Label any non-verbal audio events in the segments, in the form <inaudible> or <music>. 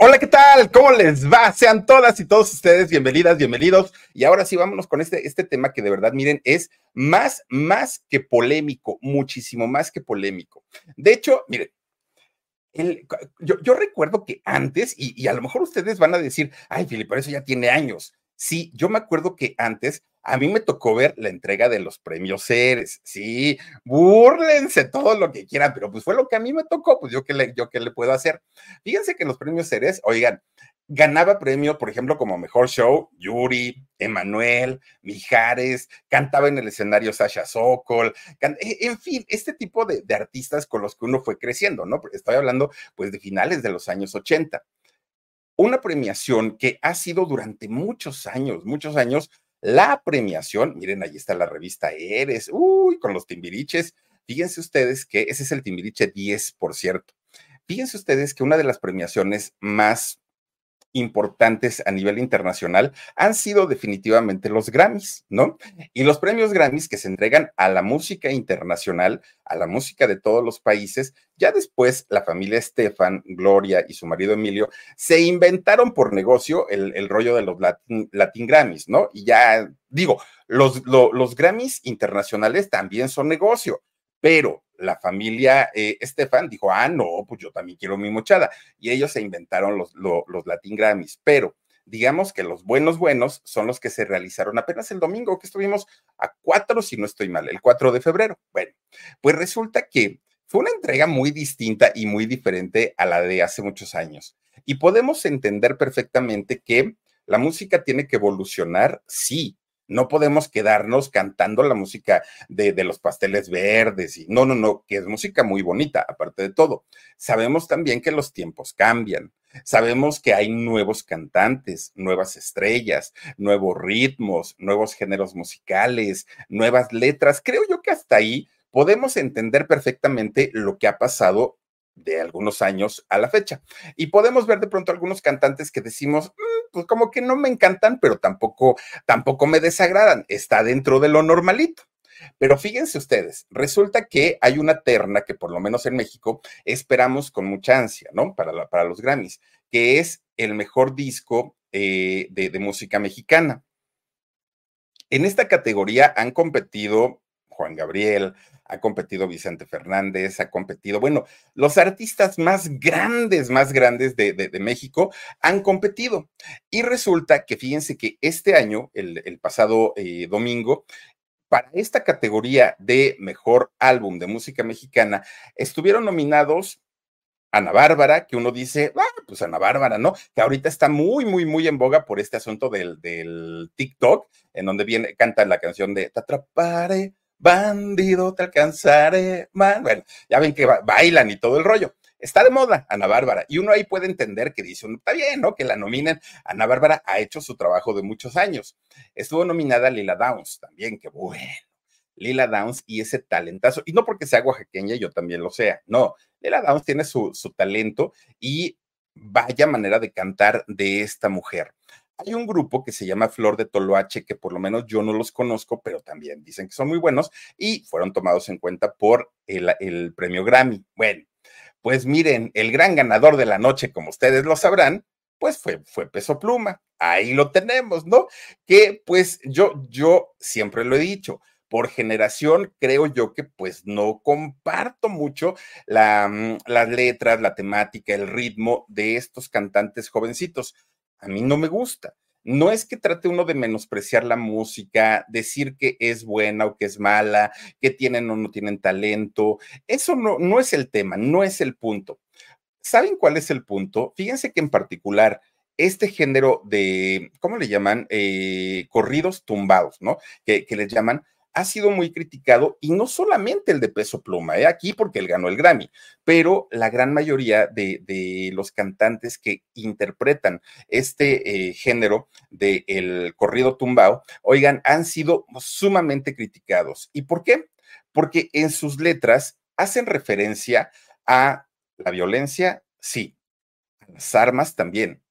Hola, ¿qué tal? ¿Cómo les va? Sean todas y todos ustedes bienvenidas, bienvenidos. Y ahora sí, vámonos con este, este tema que de verdad, miren, es más, más que polémico, muchísimo más que polémico. De hecho, miren, yo, yo, recuerdo que antes, y, y, a lo mejor ustedes van a decir, ay, Filipe, eso ya tiene años. Sí, yo me acuerdo que antes a mí me tocó ver la entrega de los premios Ceres. Sí, búrlense todo lo que quieran, pero pues fue lo que a mí me tocó, pues yo qué le, yo qué le puedo hacer. Fíjense que los premios Ceres, oigan, ganaba premio, por ejemplo, como mejor show, Yuri, Emanuel, Mijares, cantaba en el escenario Sasha Sokol, e, en fin, este tipo de, de, artistas con los que uno fue creciendo, ¿no? Estoy hablando pues de finales de los años 80 una premiación que ha sido durante muchos años, muchos años, la premiación, miren, ahí está la revista Eres, uy, con los timbiriches. Fíjense ustedes que ese es el timbiriche 10, por cierto. Fíjense ustedes que una de las premiaciones más importantes a nivel internacional han sido definitivamente los Grammys, ¿no? Y los premios Grammys que se entregan a la música internacional, a la música de todos los países, ya después la familia Estefan, Gloria y su marido Emilio se inventaron por negocio el, rollo de los Latin, Grammys, ¿no? Y ya digo, los, lo, los Grammys internacionales también son negocio, pero la familia eh, Estefan dijo, ah, no, pues yo también quiero mi mochada. Y ellos se inventaron los, los, Latin Grammys, pero digamos que los buenos buenos son los que se realizaron apenas el domingo, que estuvimos a cuatro, si no estoy mal, el 4 de febrero. Bueno, pues resulta que fue una entrega muy distinta y muy diferente a la de hace muchos años. Y podemos entender perfectamente que la música tiene que evolucionar, sí, no podemos quedarnos cantando la música de, de, los pasteles verdes y no, no, no, que es música muy bonita, aparte de todo. Sabemos también que los tiempos cambian. Sabemos que hay nuevos cantantes, nuevas estrellas, nuevos ritmos, nuevos géneros musicales, nuevas letras. Creo yo que hasta ahí podemos entender perfectamente lo que ha pasado de algunos años a la fecha. Y podemos ver de pronto algunos cantantes que decimos, mmm, pues como que no me encantan, pero tampoco, tampoco me desagradan. Está dentro de lo normalito. Pero fíjense ustedes, resulta que hay una terna que por lo menos en México esperamos con mucha ansia, ¿no? Para, la, para los Grammys, que es el mejor disco eh, de música mexicana. En esta categoría han competido Juan Gabriel, ha competido Vicente Fernández, ha competido, bueno, los artistas más grandes, más grandes de, México han competido. Y resulta que fíjense que este año, el, pasado eh, domingo, para esta categoría de mejor álbum de música mexicana, estuvieron nominados Ana Bárbara, que uno dice, ah, pues Ana Bárbara, ¿no? Que ahorita está muy, muy, muy en boga por este asunto del, del TikTok, en donde viene, canta la canción de Te atraparé, bandido, te alcanzaré, man. Bueno, ya ven que bailan y todo el rollo. Está de moda Ana Bárbara y uno ahí puede entender que dice, está bien, ¿no? Que la nominen. Ana Bárbara ha hecho su trabajo de muchos años. Estuvo nominada Lila Downs también, que bueno. Lila Downs y ese talentazo, y no porque sea oaxaqueña, yo también lo sea, no, Lila Downs tiene su, su talento y vaya manera de cantar de esta mujer. Hay un grupo que se llama Flor de Toloache, que por lo menos yo no los conozco, pero también dicen que son muy buenos y fueron tomados en cuenta por el, el premio Grammy. Bueno, pues miren, el gran ganador de la noche, como ustedes lo sabrán, pues fue, fue Peso Pluma. Ahí lo tenemos, ¿no? Que pues yo, yo siempre lo he dicho, por generación, creo yo que pues no comparto mucho la, mm, las letras, la temática, el ritmo de estos cantantes jovencitos. A mí no me gusta. No es que trate uno de menospreciar la música, decir que es buena o que es mala, que tienen o no tienen talento. Eso no, no es el tema, no es el punto. ¿Saben cuál es el punto? Fíjense que en particular este género de, ¿cómo le llaman? Eh, corridos tumbados, ¿no? Que, que les llaman, ha sido muy criticado y no solamente el de peso pluma, ¿eh? aquí porque él ganó el Grammy, pero la gran mayoría de, los cantantes que interpretan este eh, género del corrido tumbao, oigan, han sido sumamente criticados. ¿Y por qué? Porque en sus letras hacen referencia a la violencia, sí, a las armas también,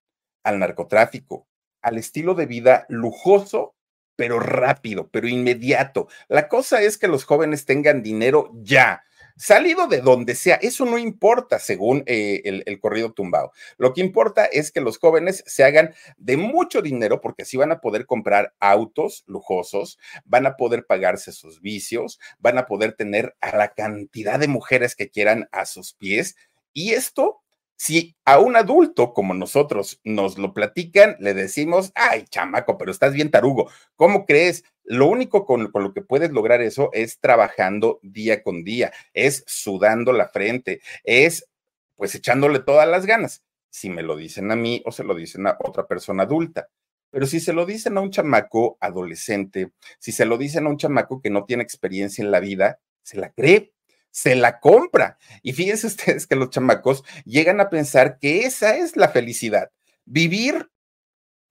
al narcotráfico, al estilo de vida lujoso pero rápido, pero inmediato. La cosa es que los jóvenes tengan dinero ya, salido de donde sea, eso no importa según eh, el, corrido tumbado. Lo que importa es que los jóvenes se hagan de mucho dinero porque así van a poder comprar autos lujosos, van a poder pagarse sus vicios, van a poder tener a la cantidad de mujeres que quieran a sus pies. Y esto si a un adulto como nosotros nos lo platican, le decimos, ay, chamaco, pero estás bien tarugo, ¿cómo crees? Lo único con, lo que puedes lograr eso es trabajando día con día, es sudando la frente, es pues echándole todas las ganas. Si me lo dicen a mí o se lo dicen a otra persona adulta. Pero si se lo dicen a un chamaco adolescente, si se lo dicen a un chamaco que no tiene experiencia en la vida, se la cree se la compra. Y fíjense <laughs> ustedes que los chamacos llegan a pensar que esa es la felicidad, vivir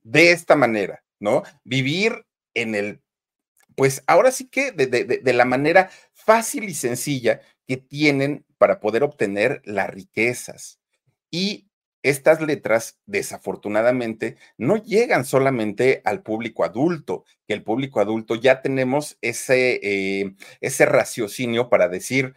de esta manera, ¿no? Vivir en el, pues ahora sí que de, de, la manera fácil y sencilla que tienen para poder obtener las riquezas. Y estas letras, desafortunadamente, no llegan solamente al público adulto, que el público adulto ya tenemos ese, eh, ese raciocinio para decir,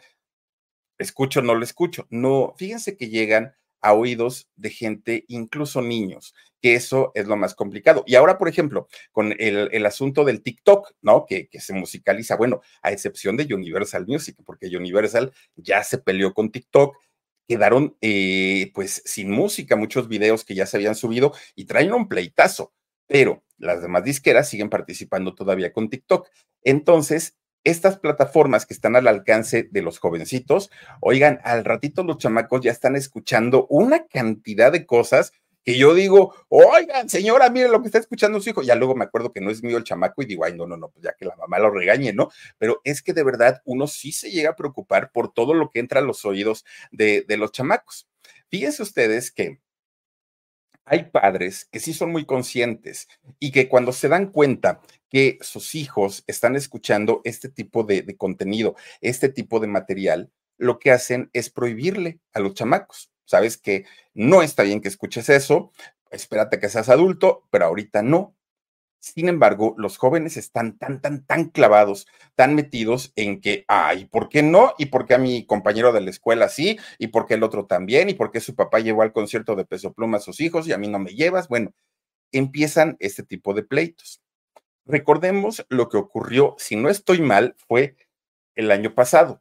escucho, no lo escucho. No, fíjense que llegan a oídos de gente, incluso niños, que eso es lo más complicado. Y ahora, por ejemplo, con el, asunto del TikTok, ¿no? Que, que, se musicaliza, bueno, a excepción de Universal Music, porque Universal ya se peleó con TikTok, quedaron eh, pues sin música muchos videos que ya se habían subido y traen un pleitazo, pero las demás disqueras siguen participando todavía con TikTok. Entonces, estas plataformas que están al alcance de los jovencitos, oigan, al ratito los chamacos ya están escuchando una cantidad de cosas que yo digo, oigan, señora, mire lo que está escuchando su hijo. Ya luego me acuerdo que no es mío el chamaco y digo, ay, no, no, no, pues ya que la mamá lo regañe, ¿no? Pero es que de verdad uno sí se llega a preocupar por todo lo que entra a los oídos de, de los chamacos. Fíjense ustedes que hay padres que sí son muy conscientes y que cuando se dan cuenta que sus hijos están escuchando este tipo de, contenido, este tipo de material, lo que hacen es prohibirle a los chamacos. Sabes que no está bien que escuches eso, espérate que seas adulto, pero ahorita no. Sin embargo, los jóvenes están tan, tan, tan clavados, tan metidos en que, ay, ¿por qué no? ¿Y por qué a mi compañero de la escuela sí? ¿Y por qué el otro también? ¿Y por qué su papá llevó al concierto de Peso Pluma a sus hijos y a mí no me llevas? Bueno, empiezan este tipo de pleitos. Recordemos lo que ocurrió, si no estoy mal, fue el año pasado.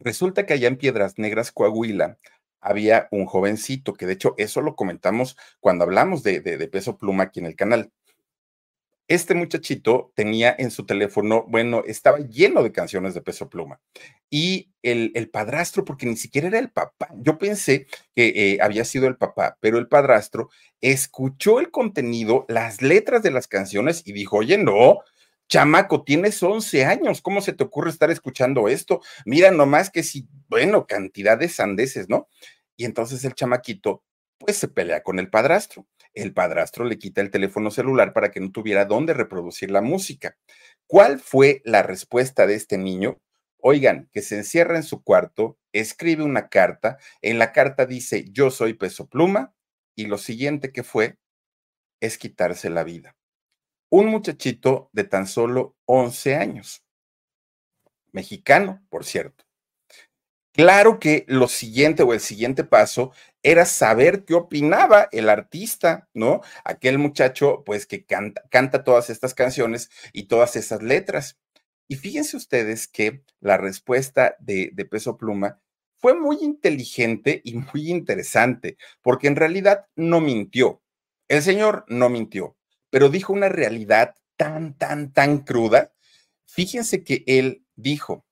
Resulta que allá en Piedras Negras, Coahuila, había un jovencito, que de hecho eso lo comentamos cuando hablamos de, de Peso Pluma aquí en el canal este muchachito tenía en su teléfono, bueno, estaba lleno de canciones de peso pluma. Y el, padrastro, porque ni siquiera era el papá, yo pensé que eh, había sido el papá, pero el padrastro escuchó el contenido, las letras de las canciones y dijo, oye, no, chamaco, tienes 11 años, ¿cómo se te ocurre estar escuchando esto? Mira nomás que si, bueno, cantidad de sandeces, ¿no? Y entonces el chamaquito, pues se pelea con el padrastro el padrastro le quita el teléfono celular para que no tuviera dónde reproducir la música. ¿Cuál fue la respuesta de este niño? Oigan, que se encierra en su cuarto, escribe una carta, en la carta dice, yo soy peso pluma, y lo siguiente que fue es quitarse la vida. Un muchachito de tan solo 11 años, mexicano, por cierto. Claro que lo siguiente o el siguiente paso era saber qué opinaba el artista, ¿no? Aquel muchacho, pues, que canta, canta todas estas canciones y todas esas letras. Y fíjense ustedes que la respuesta de, de Peso Pluma fue muy inteligente y muy interesante, porque en realidad no mintió. El señor no mintió, pero dijo una realidad tan, tan, tan cruda. Fíjense que él dijo,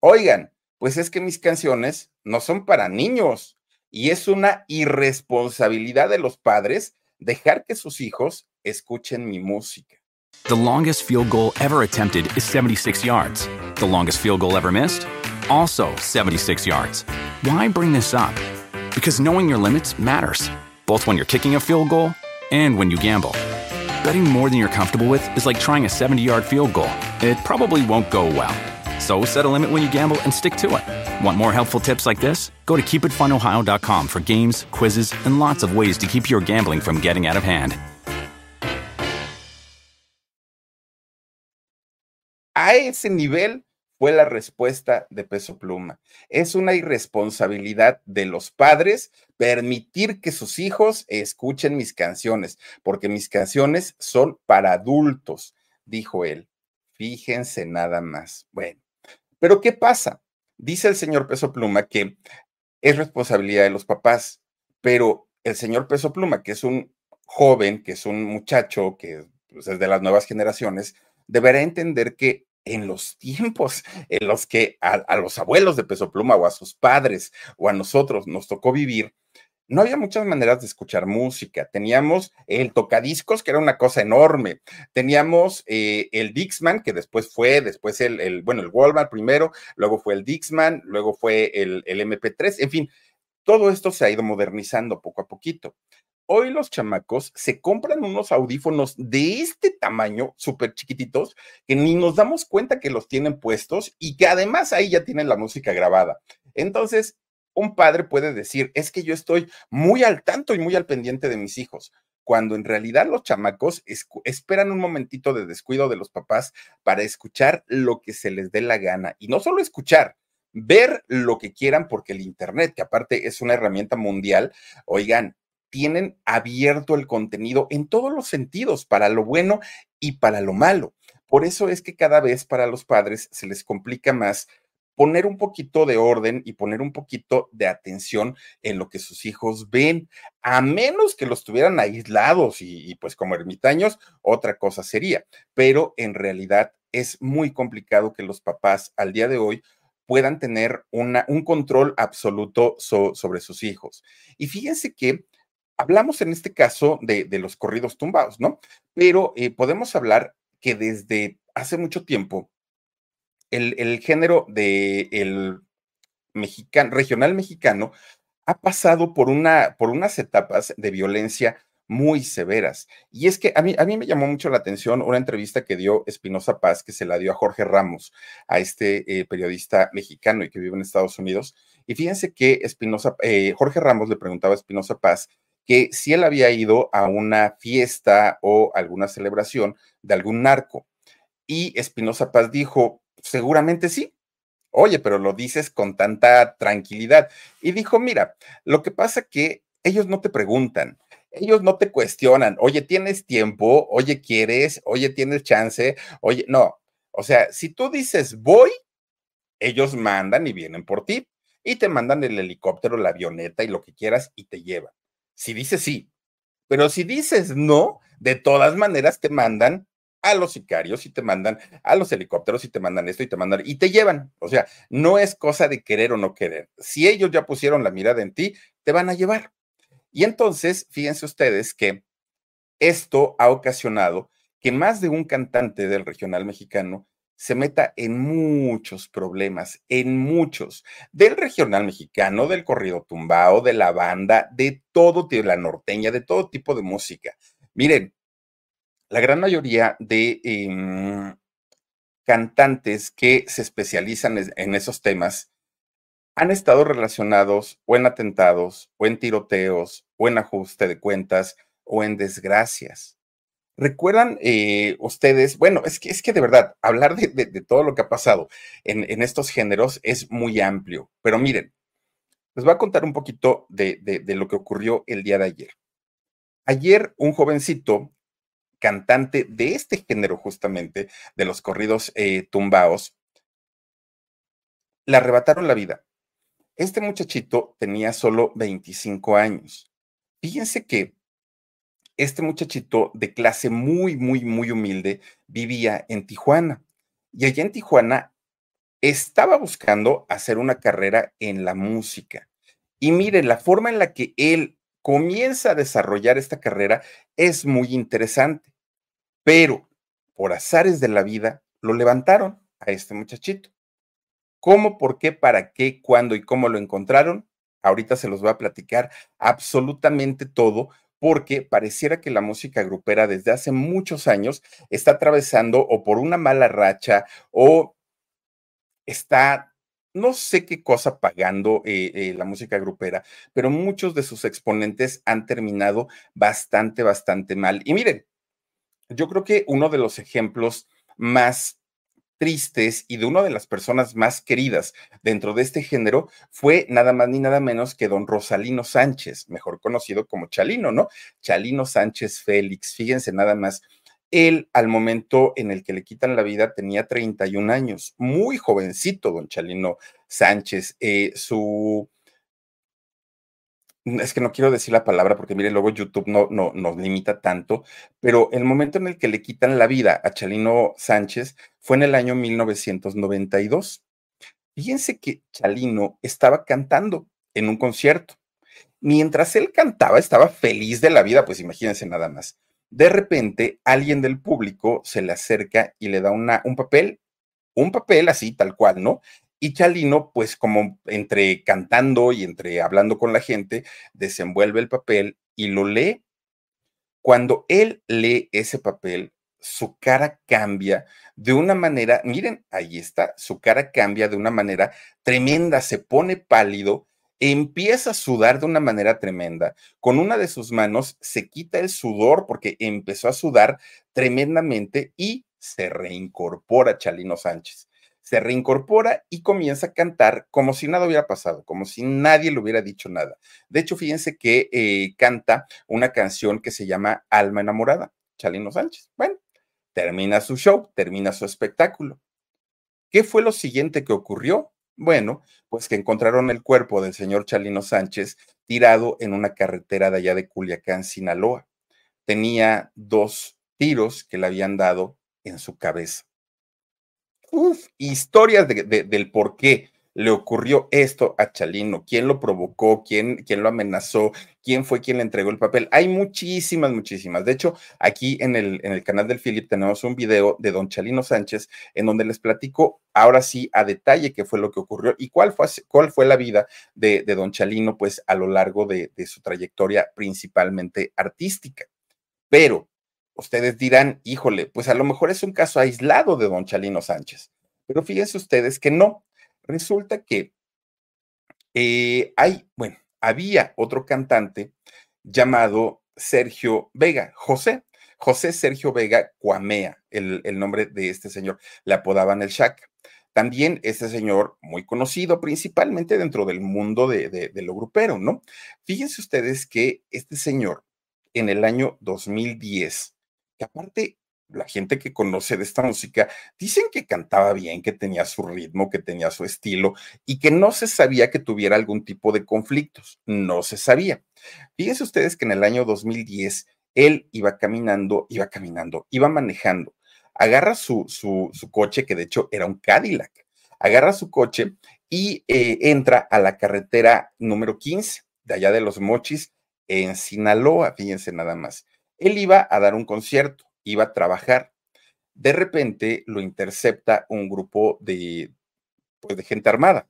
oigan, pues es que mis canciones no son para niños y es una irresponsabilidad de los padres dejar que sus hijos escuchen mi música. The longest field goal ever attempted is 76 yards. The longest field goal ever missed? Also 76 yards. Why bring this up? Because knowing your limits matters, both when you're kicking a field goal and when you gamble. Betting more than you're comfortable with is like trying a 70 yard field goal, it probably won't go well. So set a limit when you gamble and stick to it. Want more helpful tips like this? Go to keepitfunohio.com for games, quizzes, and lots of ways to keep your gambling from getting out of hand. A ese nivel fue la respuesta de Peso Pluma. Es una irresponsabilidad de los padres permitir que sus hijos escuchen mis canciones, porque mis canciones son para adultos, dijo él. Fíjense nada más. Bueno, pero ¿qué pasa? Dice el señor Peso Pluma que es responsabilidad de los papás, pero el señor Peso Pluma, que es un joven, que es un muchacho, que pues, es de las nuevas generaciones, deberá entender que en los tiempos <laughs> en los que a, a, los abuelos de Peso Pluma o a sus padres o a nosotros nos tocó vivir, no había muchas maneras de escuchar música. Teníamos el tocadiscos, que era una cosa enorme. Teníamos eh, el Dixman, que después fue, después el, bueno, el Walmart primero, luego fue el Dixman, luego fue el, el MP3, en fin, todo esto se ha ido modernizando poco a poquito. Hoy los chamacos se compran unos audífonos de este tamaño, súper chiquititos, que ni nos damos cuenta que los tienen puestos y que además ahí ya tienen la música grabada. Entonces, un padre puede decir, es que yo estoy muy al tanto y muy al pendiente de mis hijos, cuando en realidad los chamacos esperan un momentito de descuido de los papás para escuchar lo que se les dé la gana. Y no solo escuchar, ver lo que quieran, porque el Internet, que aparte es una herramienta mundial, oigan, tienen abierto el contenido en todos los sentidos, para lo bueno y para lo malo. Por eso es que cada vez para los padres se les complica más poner un poquito de orden y poner un poquito de atención en lo que sus hijos ven, a menos que los tuvieran aislados y, pues como ermitaños, otra cosa sería. Pero en realidad es muy complicado que los papás al día de hoy puedan tener una, un control absoluto so, sobre sus hijos. Y fíjense que hablamos en este caso de, de los corridos tumbados, ¿no? Pero eh, podemos hablar que desde hace mucho tiempo el, género del de mexicano, regional mexicano ha pasado por, una, por unas etapas de violencia muy severas. Y es que a mí, a mí me llamó mucho la atención una entrevista que dio Espinosa Paz, que se la dio a Jorge Ramos, a este eh, periodista mexicano y que vive en Estados Unidos. Y fíjense que Espinosa, eh, Jorge Ramos le preguntaba a Espinosa Paz que si él había ido a una fiesta o alguna celebración de algún narco. Y Espinosa Paz dijo, seguramente sí. Oye, pero lo dices con tanta tranquilidad. Y dijo, mira, lo que pasa que ellos no te preguntan, ellos no te cuestionan, oye, ¿tienes tiempo? Oye, ¿quieres? Oye, ¿tienes chance? Oye, no. O sea, si tú dices voy, ellos mandan y vienen por ti y te mandan el helicóptero, la avioneta y lo que quieras y te llevan si dices sí. Pero si dices no, de todas maneras te mandan a los sicarios y te mandan a los helicópteros y te mandan esto y te mandan y te llevan. O sea, no es cosa de querer o no querer. Si ellos ya pusieron la mirada en ti, te van a llevar. Y entonces, fíjense ustedes que esto ha ocasionado que más de un cantante del regional mexicano se meta en muchos problemas, en muchos, del regional mexicano, del corrido tumbao, de la banda, de todo, de la norteña, de todo tipo de música. Miren, la gran mayoría de eh, cantantes que se especializan en esos temas han estado relacionados o en atentados, o en tiroteos, o en ajuste de cuentas, o en desgracias. ¿Recuerdan eh, ustedes? Bueno, es que, es que de verdad, hablar de, todo lo que ha pasado en, estos géneros es muy amplio, pero miren, les voy a contar un poquito de lo que ocurrió el día de ayer. Ayer un jovencito cantante de este género justamente, de los corridos eh, tumbaos, le arrebataron la vida. Este muchachito tenía solo 25 años. Fíjense que este muchachito de clase muy, muy, muy humilde vivía en Tijuana. Y allá en Tijuana estaba buscando hacer una carrera en la música. Y miren, la forma en la que él comienza a desarrollar esta carrera es muy interesante. Pero por azares de la vida, lo levantaron a este muchachito. ¿Cómo, por qué, para qué, cuándo y cómo lo encontraron? Ahorita se los voy a platicar absolutamente todo, porque pareciera que la música grupera desde hace muchos años está atravesando o por una mala racha o está, no sé qué cosa pagando eh, eh, la música grupera, pero muchos de sus exponentes han terminado bastante, bastante mal. Y miren, yo creo que uno de los ejemplos más tristes y de una de las personas más queridas dentro de este género fue nada más ni nada menos que don Rosalino Sánchez, mejor conocido como Chalino, ¿no? Chalino Sánchez Félix, fíjense nada más. Él, al momento en el que le quitan la vida, tenía 31 años, muy jovencito, don Chalino Sánchez. Eh, su es que no quiero decir la palabra porque mire, luego YouTube no, no nos limita tanto, pero el momento en el que le quitan la vida a Chalino Sánchez fue en el año 1992. Fíjense que Chalino estaba cantando en un concierto. Mientras él cantaba, estaba feliz de la vida, pues imagínense nada más. De repente, alguien del público se le acerca y le da una, un papel, un papel así, tal cual, ¿no? Y Chalino, pues como entre cantando y entre hablando con la gente, desenvuelve el papel y lo lee. Cuando él lee ese papel, su cara cambia de una manera, miren, ahí está, su cara cambia de una manera tremenda, se pone pálido, empieza a sudar de una manera tremenda. Con una de sus manos se quita el sudor porque empezó a sudar tremendamente y se reincorpora Chalino Sánchez se reincorpora y comienza a cantar como si nada hubiera pasado, como si nadie le hubiera dicho nada. De hecho, fíjense que eh, canta una canción que se llama Alma enamorada, Chalino Sánchez. Bueno, termina su show, termina su espectáculo. ¿Qué fue lo siguiente que ocurrió? Bueno, pues que encontraron el cuerpo del señor Chalino Sánchez tirado en una carretera de allá de Culiacán, Sinaloa. Tenía dos tiros que le habían dado en su cabeza uf, historias del por qué le ocurrió esto a Chalino, quién lo provocó, quién, quién lo amenazó, quién fue quien le entregó el papel. Hay muchísimas, muchísimas. De hecho, aquí en el, en el canal del Philip tenemos un video de don Chalino Sánchez en donde les platico ahora sí a detalle qué fue lo que ocurrió y cuál fue, cuál fue la vida de, de don Chalino, pues a lo largo de, de su trayectoria principalmente artística. Pero ustedes dirán, híjole, pues a lo mejor es un caso aislado de don Chalino Sánchez. Pero fíjense ustedes que no. Resulta que eh, hay, bueno, había otro cantante llamado Sergio Vega, José. José Sergio Vega Cuamea, el, el nombre de este señor. Le apodaban el Shaq. También este señor, muy conocido principalmente dentro del mundo de, de, de lo grupero, ¿no? Fíjense ustedes que este señor en el año 2010 que aparte la gente que conoce de esta música dicen que cantaba bien, que tenía su ritmo, que tenía su estilo y que no se sabía que tuviera algún tipo de conflictos. No se sabía. Fíjense ustedes que en el año 2010 él iba caminando, iba caminando, iba manejando. Agarra su, su, su coche, que de hecho era un Cadillac. Agarra su coche y eh, entra a la carretera número 15 de allá de los Mochis en Sinaloa, fíjense nada más. Él iba a dar un concierto, iba a trabajar. De repente lo intercepta un grupo de, pues, de gente armada.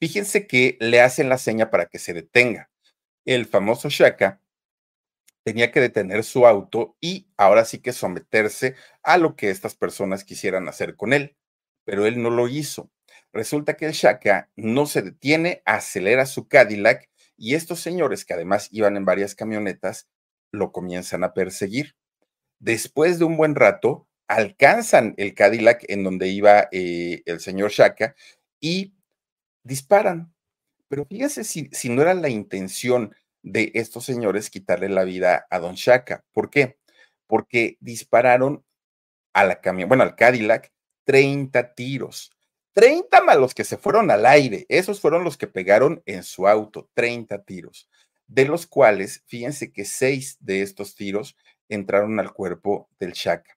Fíjense que le hacen la seña para que se detenga. El famoso Shaka tenía que detener su auto y ahora sí que someterse a lo que estas personas quisieran hacer con él, pero él no lo hizo. Resulta que el Shaka no se detiene, acelera su Cadillac y estos señores, que además iban en varias camionetas, lo comienzan a perseguir. Después de un buen rato, alcanzan el Cadillac en donde iba eh, el señor Shaka y disparan. Pero fíjese si, si no era la intención de estos señores quitarle la vida a don Shaka. ¿Por qué? porque dispararon a la camión, bueno, al Cadillac, 30 tiros. 30 más los que se fueron al aire, esos fueron los que pegaron en su auto, 30 tiros, de los cuales, fíjense que seis de estos tiros entraron al cuerpo del Shaka.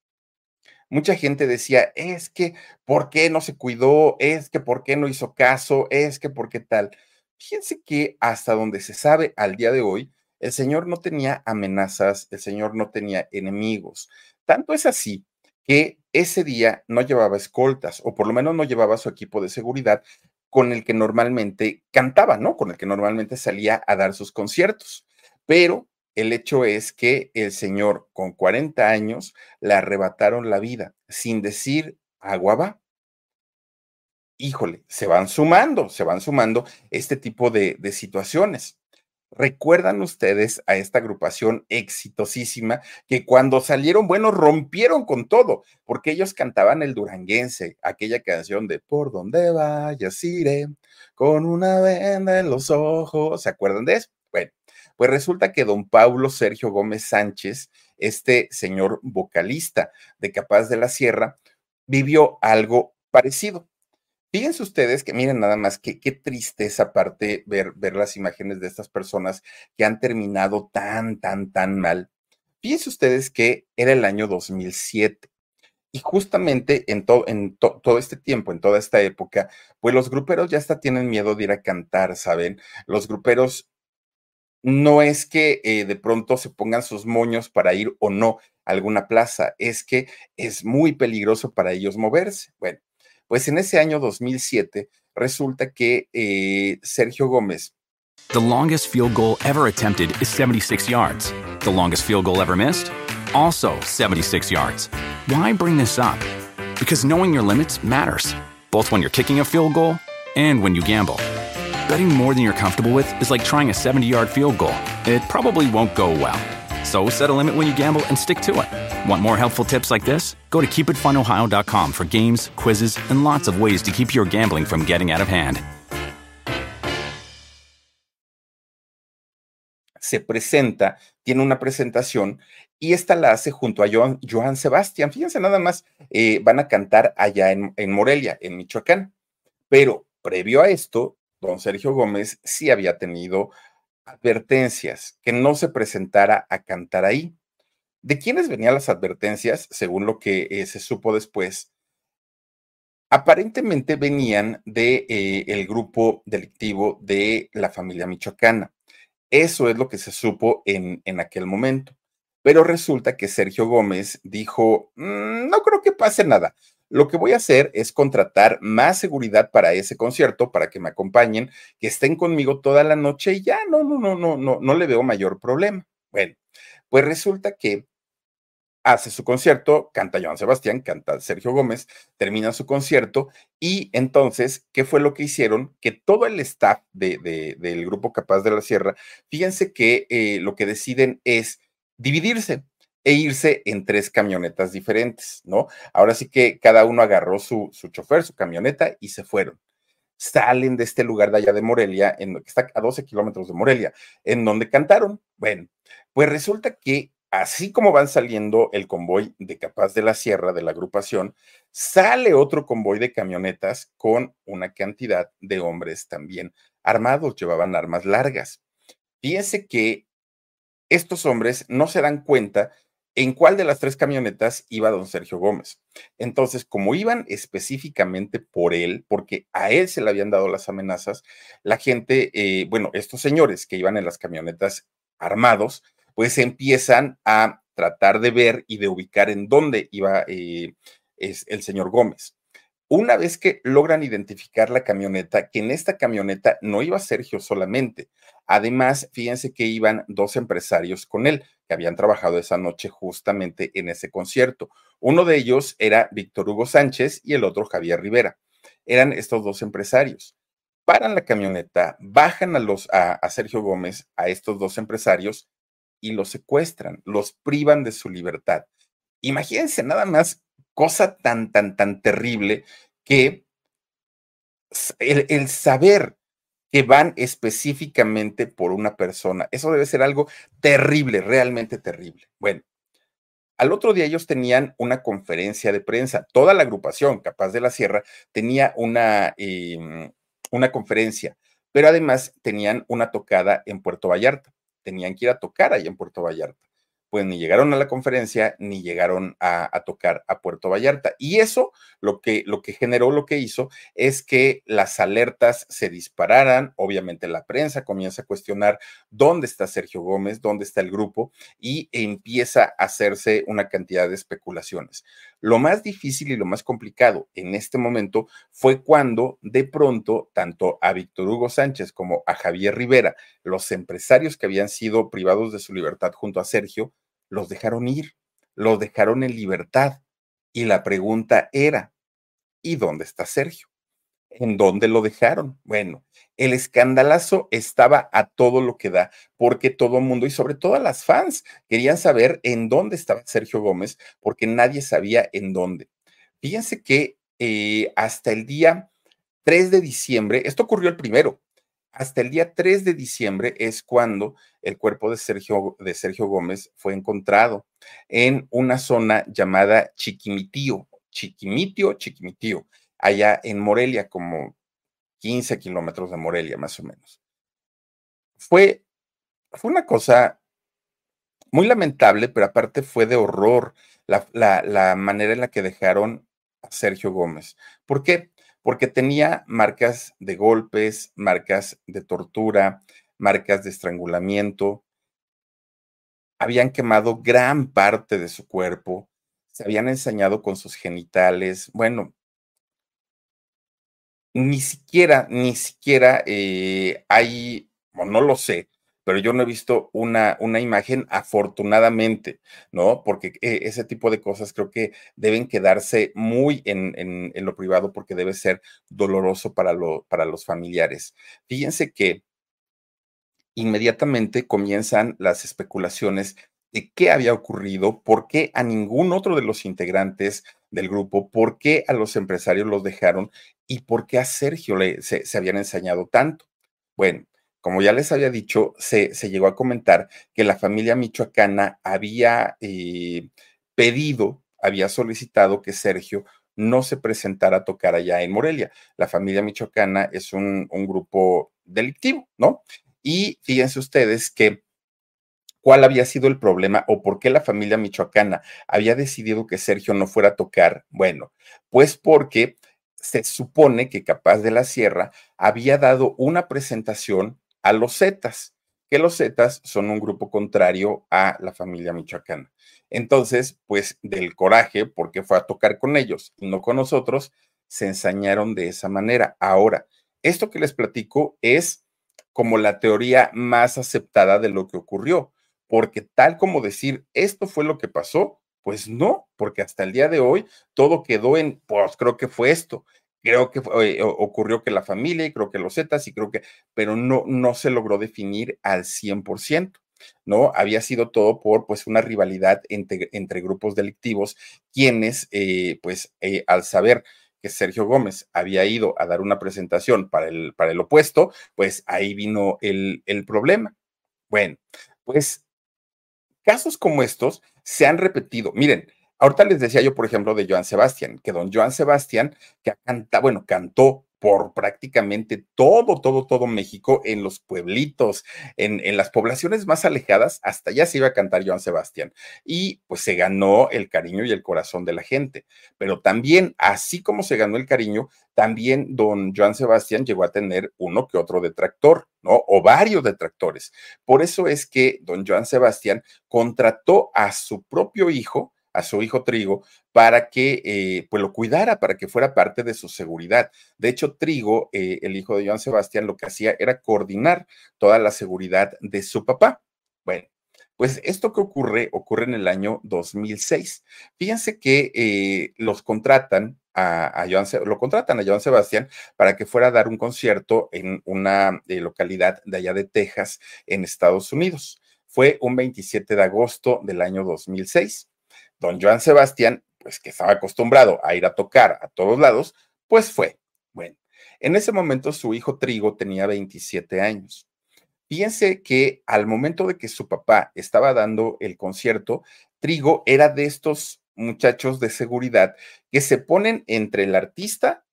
Mucha gente decía, es que, ¿por qué no se cuidó? Es que, ¿por qué no hizo caso? Es que, ¿por qué tal? Fíjense que hasta donde se sabe al día de hoy, el Señor no tenía amenazas, el Señor no tenía enemigos. Tanto es así que ese día no llevaba escoltas, o por lo menos no llevaba su equipo de seguridad con el que normalmente cantaba, ¿no? Con el que normalmente salía a dar sus conciertos. Pero el hecho es que el señor con 40 años le arrebataron la vida sin decir agua va. Híjole, se van sumando, se van sumando este tipo de, situaciones. ¿Recuerdan ustedes a esta agrupación exitosísima que cuando salieron, bueno, rompieron con todo, porque ellos cantaban el duranguense, aquella canción de Por donde vayas iré, con una venda en los ojos, ¿se acuerdan de eso? Bueno, pues resulta que don Paulo Sergio Gómez Sánchez, este señor vocalista de Capaz de la Sierra, vivió algo parecido. Fíjense ustedes que miren nada más que qué tristeza aparte ver, ver las imágenes de estas personas que han terminado tan, tan, tan mal. Fíjense ustedes que era el año 2007. Y justamente en, en todo este tiempo, en toda esta época, pues los gruperos ya hasta tienen miedo de ir a cantar, ¿saben? Los gruperos no es que eh, de pronto se pongan sus moños para ir o no a alguna plaza, es que es muy peligroso para ellos moverse. Bueno, pues en ese año 2007 resulta que eh, Sergio Gómez. The longest field goal ever attempted is 76 yards. The longest field goal ever missed? Also 76 yards. Why bring this up? Because knowing your limits matters, both when you're kicking a field goal and when you gamble. Betting more than you're comfortable with is like trying a 70 yard field goal. It probably won't go well. So set a limit when you gamble and stick to it. Want more helpful tips like this? Go to keepitfunohio.com for games, quizzes, and lots of ways to keep your gambling from getting out of hand. Se presenta, tiene una presentación y esta la hace junto a Joan, Sebastián. Fíjense nada más, eh, van a cantar allá en Morelia, en Michoacán. Pero previo a esto, don Sergio Gómez sí había tenido advertencias, que no se presentara a cantar ahí. ¿De quiénes venían las advertencias? Según lo que eh, se supo después, aparentemente venían de eh, el grupo delictivo de la familia michoacana. Eso es lo que se supo en, en aquel momento. Pero resulta que Sergio Gómez dijo, mm, no creo que pase nada. Lo que voy a hacer es contratar más seguridad para ese concierto, para que me acompañen, que estén conmigo toda la noche y ya no, no, no, no, no, no le veo mayor problema. Bueno, pues resulta que hace su concierto, canta Joan Sebastián, canta Sergio Gómez, termina su concierto y entonces, ¿qué fue lo que hicieron? Que todo el staff de, del grupo Capaz de la Sierra, fíjense que eh, lo que deciden es dividirse e irse en tres camionetas diferentes, ¿no? Ahora sí que cada uno agarró su, su chofer, su camioneta y se fueron. Salen de este lugar de allá de Morelia, en, que está a 12 kilómetros de Morelia, en donde cantaron. Bueno, pues resulta que así como van saliendo el convoy de Capaz de la Sierra de la agrupación, sale otro convoy de camionetas con una cantidad de hombres también armados, llevaban armas largas. Fíjense que estos hombres no se dan cuenta en cuál de las tres camionetas iba don Sergio Gómez. Entonces, como iban específicamente por él, porque a él se le habían dado las amenazas, la gente, eh, bueno, estos señores que iban en las camionetas armados, pues empiezan a tratar de ver y de ubicar en dónde iba eh, es el señor Gómez. Una vez que logran identificar la camioneta, que en esta camioneta no iba Sergio solamente, además, fíjense que iban dos empresarios con él, que habían trabajado esa noche justamente en ese concierto. Uno de ellos era Víctor Hugo Sánchez y el otro Javier Rivera. Eran estos dos empresarios. Paran la camioneta, bajan a, los, a, a Sergio Gómez, a estos dos empresarios, y los secuestran, los privan de su libertad. Imagínense nada más cosa tan, tan, tan terrible que el, el, saber que van específicamente por una persona, eso debe ser algo terrible, realmente terrible. Bueno, Al otro día ellos tenían una conferencia de prensa, toda la agrupación Capaz de la Sierra tenía una, em, una conferencia, pero además tenían una tocada en Puerto Vallarta, tenían que ir a tocar ahí en Puerto Vallarta pues ni llegaron a la conferencia ni llegaron a, tocar a Puerto Vallarta. Y eso lo que, lo que generó, lo que hizo, es que las alertas se dispararan. Obviamente la prensa comienza a cuestionar dónde está Sergio Gómez, dónde está el grupo y empieza a hacerse una cantidad de especulaciones. Lo más difícil y lo más complicado en este momento fue cuando de pronto tanto a Víctor Hugo Sánchez como a Javier Rivera, los empresarios que habían sido privados de su libertad junto a Sergio, los dejaron ir, los dejaron en libertad. Y la pregunta era, ¿y dónde está Sergio? ¿En dónde lo dejaron? Bueno, el escandalazo estaba a todo lo que da, porque todo el mundo y sobre todo las fans querían saber en dónde estaba Sergio Gómez, porque nadie sabía en dónde. Fíjense que eh, hasta el día 3 de diciembre, esto ocurrió el primero, hasta el día 3 de diciembre es cuando el cuerpo de Sergio, de Sergio Gómez fue encontrado en una zona llamada Chiquimitío, Chiquimitio, Chiquimitío, allá en Morelia, como 15 kilómetros de Morelia, más o menos. Fue, fue una cosa muy lamentable, pero aparte fue de horror la, la manera en la que dejaron a Sergio Gómez. ¿Por qué? porque tenía marcas de golpes, marcas de tortura, marcas de estrangulamiento. Habían quemado gran parte de su cuerpo, se habían ensañado con sus genitales. Bueno, ni siquiera, ni siquiera eh, hay, o no lo sé, pero yo no he visto una, una imagen afortunadamente, ¿no? Porque eh, ese tipo de cosas creo que deben quedarse muy en, en, lo privado porque debe ser doloroso para, lo, para los familiares. Fíjense que inmediatamente comienzan las especulaciones de qué había ocurrido, por qué a ningún otro de los integrantes del grupo, por qué a los empresarios los dejaron y por qué a Sergio le, se, se habían ensañado tanto. Bueno, como ya les había dicho, se, llegó a comentar que la familia michoacana había eh, pedido, había solicitado que Sergio no se presentara a tocar allá en Morelia. La familia michoacana es un, un grupo delictivo, ¿no? Y fíjense ustedes que cuál había sido el problema o por qué la familia michoacana había decidido que Sergio no fuera a tocar. Bueno, pues porque se supone que Capaz de la Sierra había dado una presentación a los Zetas, que los Zetas son un grupo contrario a la familia michoacana. Entonces, pues del coraje, porque fue a tocar con ellos y no con nosotros, se ensañaron de esa manera. Ahora, esto que les platico es como la teoría más aceptada de lo que ocurrió, porque tal como decir esto fue lo que pasó, pues no, porque hasta el día de hoy todo quedó en, pues creo que fue esto creo que eh, ocurrió que la familia y creo que los Zetas y creo que, pero no, no se logró definir al 100%. ¿no? Había sido todo por pues una rivalidad entre, entre grupos delictivos, quienes eh, pues eh, al saber que Sergio Gómez había ido a dar una presentación para el, para el opuesto, pues ahí vino el, el problema. Bueno, pues casos como estos se han repetido. Miren, Ahorita les decía yo, por ejemplo, de Joan Sebastián, que don Joan Sebastián, que canta, bueno, cantó por prácticamente todo, todo, todo México, en los pueblitos, en, en, las poblaciones más alejadas, hasta allá se iba a cantar Joan Sebastián. Y pues se ganó el cariño y el corazón de la gente. Pero también, así como se ganó el cariño, también don Joan Sebastián llegó a tener uno que otro detractor, ¿no? O varios detractores. Por eso es que don Joan Sebastián contrató a su propio hijo, a su hijo Trigo para que eh, pues lo cuidara, para que fuera parte de su seguridad. De hecho, Trigo, eh, el hijo de Joan Sebastián, lo que hacía era coordinar toda la seguridad de su papá. Bueno, pues esto que ocurre, ocurre en el año 2006. Fíjense que eh, los contratan a, a Joan, lo contratan a Joan Sebastián para que fuera a dar un concierto en una localidad de allá de Texas, en Estados Unidos. Fue un 27 de agosto del año 2006 don Joan Sebastián, pues que estaba acostumbrado a ir a tocar a todos lados, pues fue. Bueno, en ese momento su hijo Trigo tenía 27 años. Fíjense que al momento de que su papá estaba dando el concierto, Trigo era de estos muchachos de seguridad que se ponen entre el artista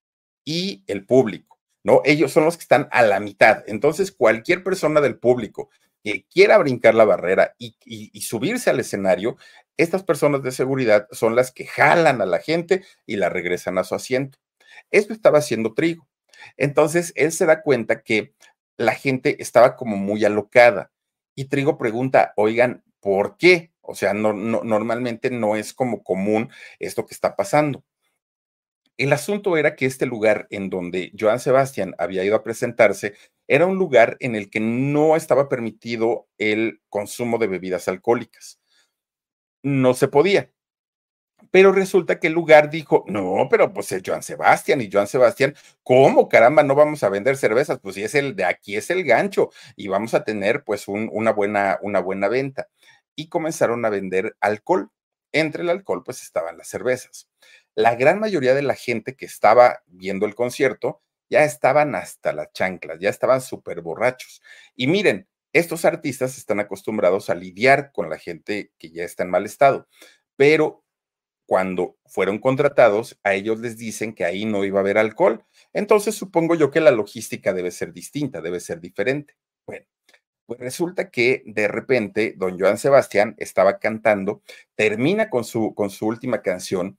y el público, ¿no? Ellos son los que están a la mitad. Entonces, cualquier persona del público que quiera brincar la barrera y, subirse al escenario, estas personas de seguridad son las que jalan a la gente y la regresan a su asiento. Esto estaba haciendo Trigo. Entonces, él se da cuenta que la gente estaba como muy alocada. Y Trigo pregunta, oigan, ¿por qué? O sea, no, normalmente no es como común esto que está pasando. El asunto era que este lugar en donde Joan Sebastián había ido a presentarse era un lugar en el que no estaba permitido el consumo de bebidas alcohólicas. No se podía. Pero resulta que el lugar dijo, no, pero pues es Joan Sebastián y Joan Sebastián, ¿cómo caramba no vamos a vender cervezas? Pues si es el de aquí es el gancho y vamos a tener pues una, buena, una buena venta. Y comenzaron a vender alcohol. Entre el alcohol pues estaban las cervezas. La gran mayoría de la gente que estaba viendo el concierto ya estaban hasta las chanclas, ya estaban súper borrachos. Y miren, estos artistas están acostumbrados a lidiar con la gente que ya está en mal estado, pero cuando fueron contratados, a ellos les dicen que ahí no iba a haber alcohol. Entonces supongo yo que la logística debe ser distinta, debe ser diferente. Bueno, pues resulta que de repente don Joan Sebastián estaba cantando, termina con su, con su última canción.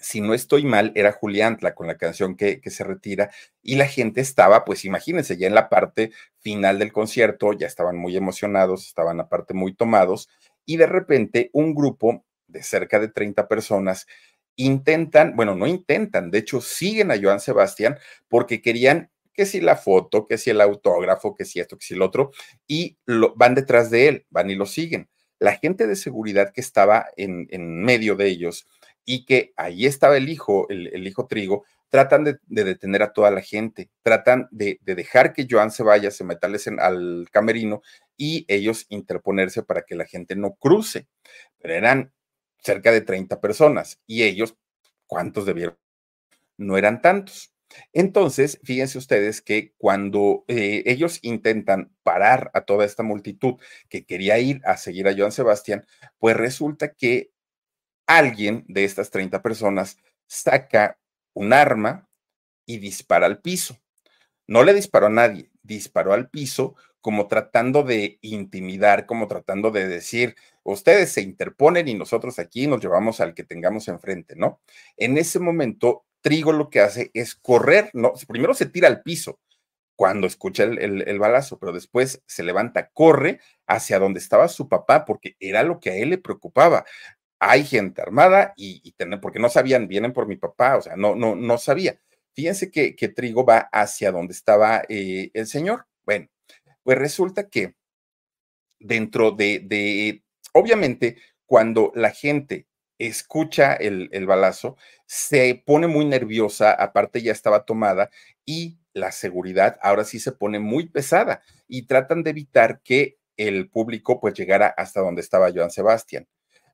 si no estoy mal, era Juliantla con la canción que, se retira y la gente estaba, pues imagínense, ya en la parte final del concierto, ya estaban muy emocionados, estaban aparte muy tomados y de repente un grupo de cerca de 30 personas intentan, bueno, no intentan, de hecho siguen a Joan Sebastián porque querían que si la foto, que si el autógrafo, que si esto, que si el otro, y lo, van detrás de él, van y lo siguen. La gente de seguridad que estaba en, en medio de ellos, y que ahí estaba el hijo, el, hijo Trigo, tratan de, detener a toda la gente, tratan de, dejar que Joan se vaya, se metales al camerino y ellos interponerse para que la gente no cruce. Pero eran cerca de 30 personas y ellos, ¿cuántos debieron? No eran tantos. Entonces, fíjense ustedes que cuando eh, ellos intentan parar a toda esta multitud que quería ir a seguir a Joan Sebastián, pues resulta que alguien de estas 30 personas saca un arma y dispara al piso. No le disparó a nadie, disparó al piso como tratando de intimidar, como tratando de decir, ustedes se interponen y nosotros aquí nos llevamos al que tengamos enfrente, ¿no? En ese momento, Trigo lo que hace es correr, ¿no? Primero se tira al piso cuando escucha el, el balazo, pero después se levanta, corre hacia donde estaba su papá, porque era lo que a él le preocupaba hay gente armada y, porque no sabían, vienen por mi papá, o sea, no, no, no sabía. Fíjense que, que Trigo va hacia donde estaba eh, el señor. Bueno, pues resulta que dentro de, de, obviamente, cuando la gente escucha el, el, balazo, se pone muy nerviosa, aparte ya estaba tomada, y la seguridad ahora sí se pone muy pesada y tratan de evitar que el público pues llegara hasta donde estaba Joan Sebastián.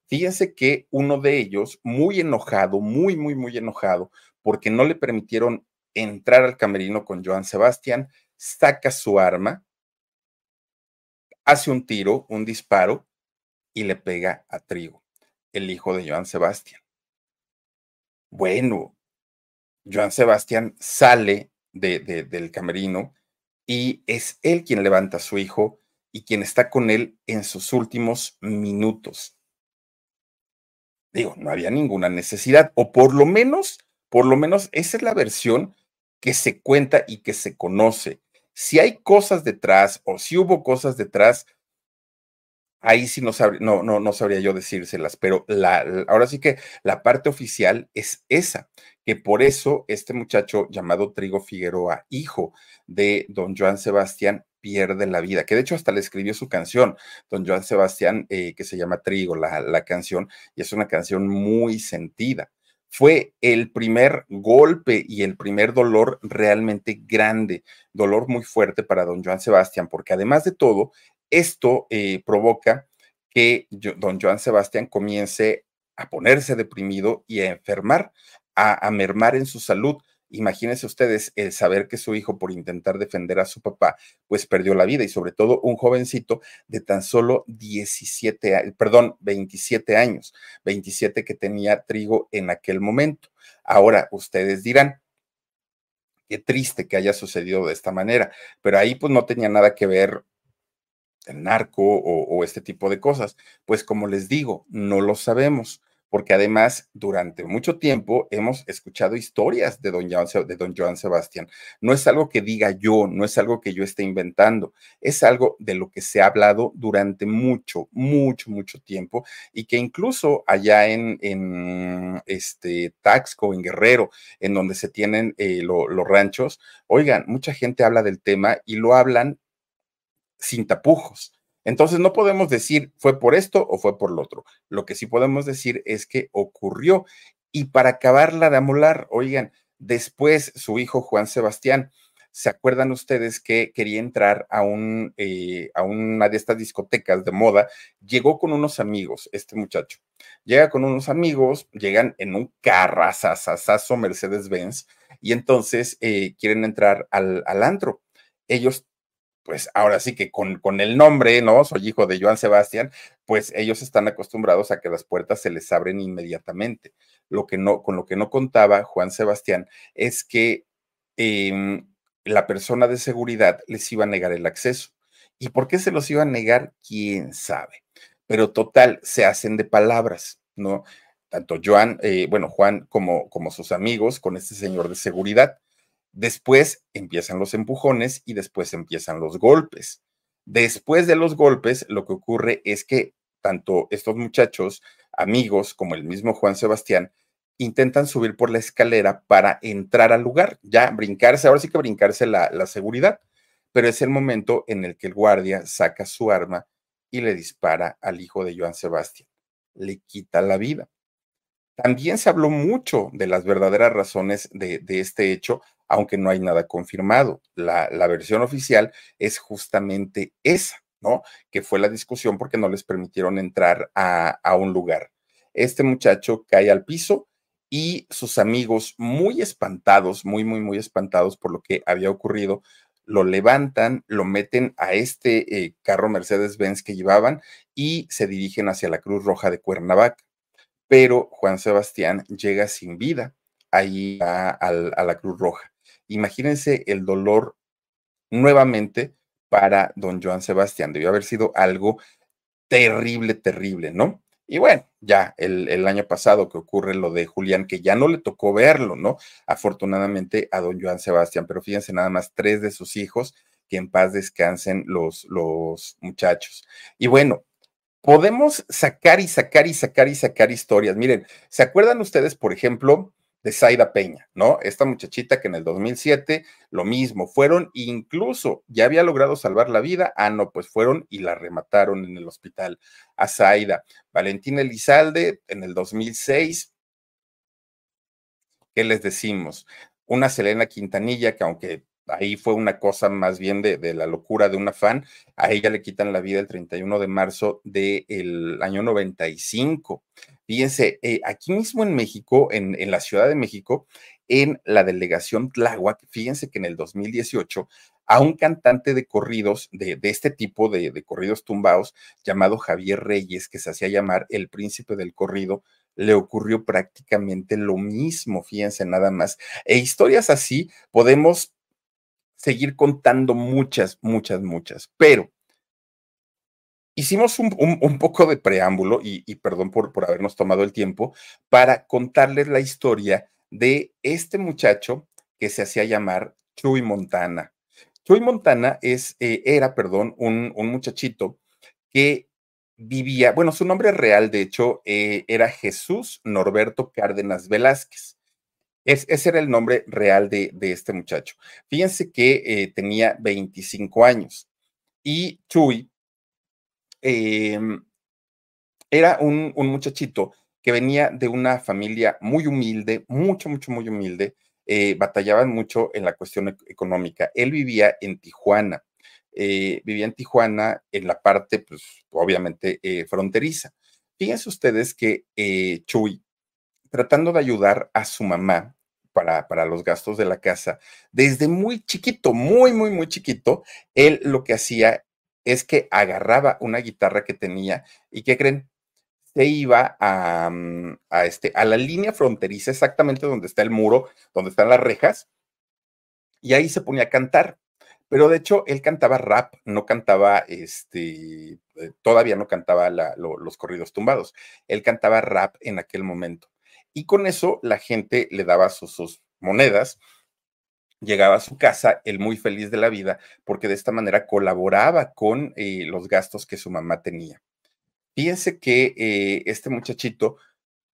Fíjense que uno de ellos, muy enojado, muy, muy, muy enojado, porque no le permitieron entrar al camerino con Joan Sebastián, saca su arma, hace un tiro, un disparo, y le pega a Trigo, el hijo de Joan Sebastián. Bueno, Joan Sebastián sale de, del camerino y es él quien levanta a su hijo y quien está con él en sus últimos minutos. Digo, no había ninguna necesidad, o por lo menos, por lo menos esa es la versión que se cuenta y que se conoce. Si hay cosas detrás o si hubo cosas detrás, ahí sí no, no, no, no sabría yo decírselas, pero la, ahora sí que la parte oficial es esa, que por eso este muchacho llamado Trigo Figueroa, hijo de don Joan Sebastián, pierde la vida, que de hecho hasta le escribió su canción, don Joan Sebastián, eh, que se llama Trigo, la, la canción, y es una canción muy sentida. Fue el primer golpe y el primer dolor realmente grande, dolor muy fuerte para don Joan Sebastián, porque además de todo, esto eh, provoca que don Joan Sebastián comience a ponerse deprimido y a enfermar, a mermar en su salud Imagínense ustedes el saber que su hijo, por intentar defender a su papá, pues perdió la vida y sobre todo un jovencito de tan solo 17, perdón, 27 años, 27 que tenía trigo en aquel momento. Ahora, ustedes dirán, qué triste que haya sucedido de esta manera, pero ahí pues no tenía nada que ver el narco o, o este tipo de cosas. Pues como les digo, no lo sabemos porque además durante mucho tiempo hemos escuchado historias de don, Joan, de don Sebastián. No es algo que diga yo, no es algo que yo esté inventando, es algo de lo que se ha hablado durante mucho, mucho, mucho tiempo y que incluso allá en, en este Taxco, en Guerrero, en donde se tienen eh, los ranchos, oigan, mucha gente habla del tema y lo hablan sin tapujos entonces no podemos decir fue por esto o fue por lo otro. Lo que sí podemos decir es que ocurrió. Y para acabarla de amolar, oigan, después su hijo Juan Sebastián, ¿se acuerdan ustedes que quería entrar a, un, eh, a una de estas discotecas de moda? Llegó con unos amigos, este muchacho. Llega con unos amigos, llegan en un carrazazazazo Mercedes-Benz y entonces eh, quieren entrar al, al antro. Ellos pues ahora sí que con, con, el nombre, ¿no? Soy hijo de Joan Sebastián, pues ellos están acostumbrados a que las puertas se les abren inmediatamente. Lo que no, con lo que no contaba Juan Sebastián es que em, la persona de seguridad les iba a negar el acceso. ¿Y por qué se los iba a negar? ¿Quién sabe? Pero total, se hacen de palabras, ¿no? Tanto Joan, eh, bueno, Juan como, como sus amigos con este señor de seguridad. Después empiezan los empujones y después empiezan los golpes. Después de los golpes, lo que ocurre es que tanto estos muchachos, amigos, como el mismo Juan Sebastián, intentan subir por la escalera para entrar al lugar, ya brincarse, ahora sí que brincarse la, la seguridad, pero es el momento en el que el guardia saca su arma y le dispara al hijo de Joan Sebastián. Le quita la vida. También se habló mucho de las verdaderas razones de, este hecho, aunque no hay nada confirmado. La, versión oficial es justamente esa, ¿no? Que fue la discusión porque no les permitieron entrar a, un lugar. Este muchacho cae al piso y sus amigos, muy espantados, muy, muy, muy espantados por lo que había ocurrido, lo levantan, lo meten a este eh, carro Mercedes-Benz que llevaban y se dirigen hacia la Cruz Roja de Cuernavaca pero Juan Sebastián llega sin vida ahí a, la Cruz Roja. Imagínense el dolor nuevamente para don Juan Sebastián. Debió haber sido algo terrible, terrible, ¿no? Y bueno, ya el, el, año pasado que ocurre lo de Julián, que ya no le tocó verlo, ¿no? Afortunadamente a don Joan Sebastián, pero fíjense nada más, tres de sus hijos, que en paz descansen los, los muchachos. Y bueno, podemos sacar y sacar y sacar y sacar historias. Miren, ¿se acuerdan ustedes, por ejemplo, de Zaida Peña, ¿no? Esta muchachita que en el 2007 lo mismo, fueron incluso, ya había logrado salvar la vida, ah, no, pues fueron y la remataron en el hospital a Zaida. Valentina Elizalde en el 2006, ¿qué les decimos? Una Selena Quintanilla que aunque ahí fue una cosa más bien de, la locura de una fan. A ella le quitan la vida el 31 de marzo del año 95. Fíjense, eh, aquí mismo en México, en, la Ciudad de México, en la delegación Tláhuac, fíjense que en el 2018 a un cantante de corridos, de, este tipo de, de, corridos tumbados, llamado Javier Reyes, que se hacía llamar el príncipe del corrido, le ocurrió prácticamente lo mismo, fíjense nada más. E historias así podemos seguir contando muchas, muchas, muchas, pero hicimos un, poco de preámbulo y, perdón por, por habernos tomado el tiempo para contarles la historia de este muchacho que se hacía llamar Chuy Montana. Chuy Montana es, eh, era, perdón, un, un, muchachito que vivía, bueno, su nombre real, de hecho, eh, era Jesús Norberto Cárdenas Velázquez ese era el nombre real de, este muchacho. Fíjense que eh, tenía 25 años. Y Chuy em, era un, un, muchachito que venía de una familia muy humilde, mucho, mucho, muy humilde. Eh, batallaban mucho en la cuestión económica. Él vivía en Tijuana. Eh, vivía en Tijuana en la parte, pues, obviamente, fronteriza. Fíjense ustedes que Chuy, tratando de ayudar a su mamá, para, para, los gastos de la casa. Desde muy chiquito, muy, muy, muy chiquito, él lo que hacía es que agarraba una guitarra que tenía y ¿qué creen? Se iba a, mm, a, este, a la línea fronteriza, exactamente donde está el muro, donde están las rejas, y ahí se ponía a cantar. Pero de hecho, él cantaba rap, no cantaba, este, eh, todavía no cantaba los corridos tumbados. Él cantaba rap en aquel momento. Y con eso la gente le daba sus, monedas, llegaba a su casa, él muy feliz de la vida, porque de esta manera colaboraba con eh, los gastos que su mamá tenía. Fíjense que eh, este muchachito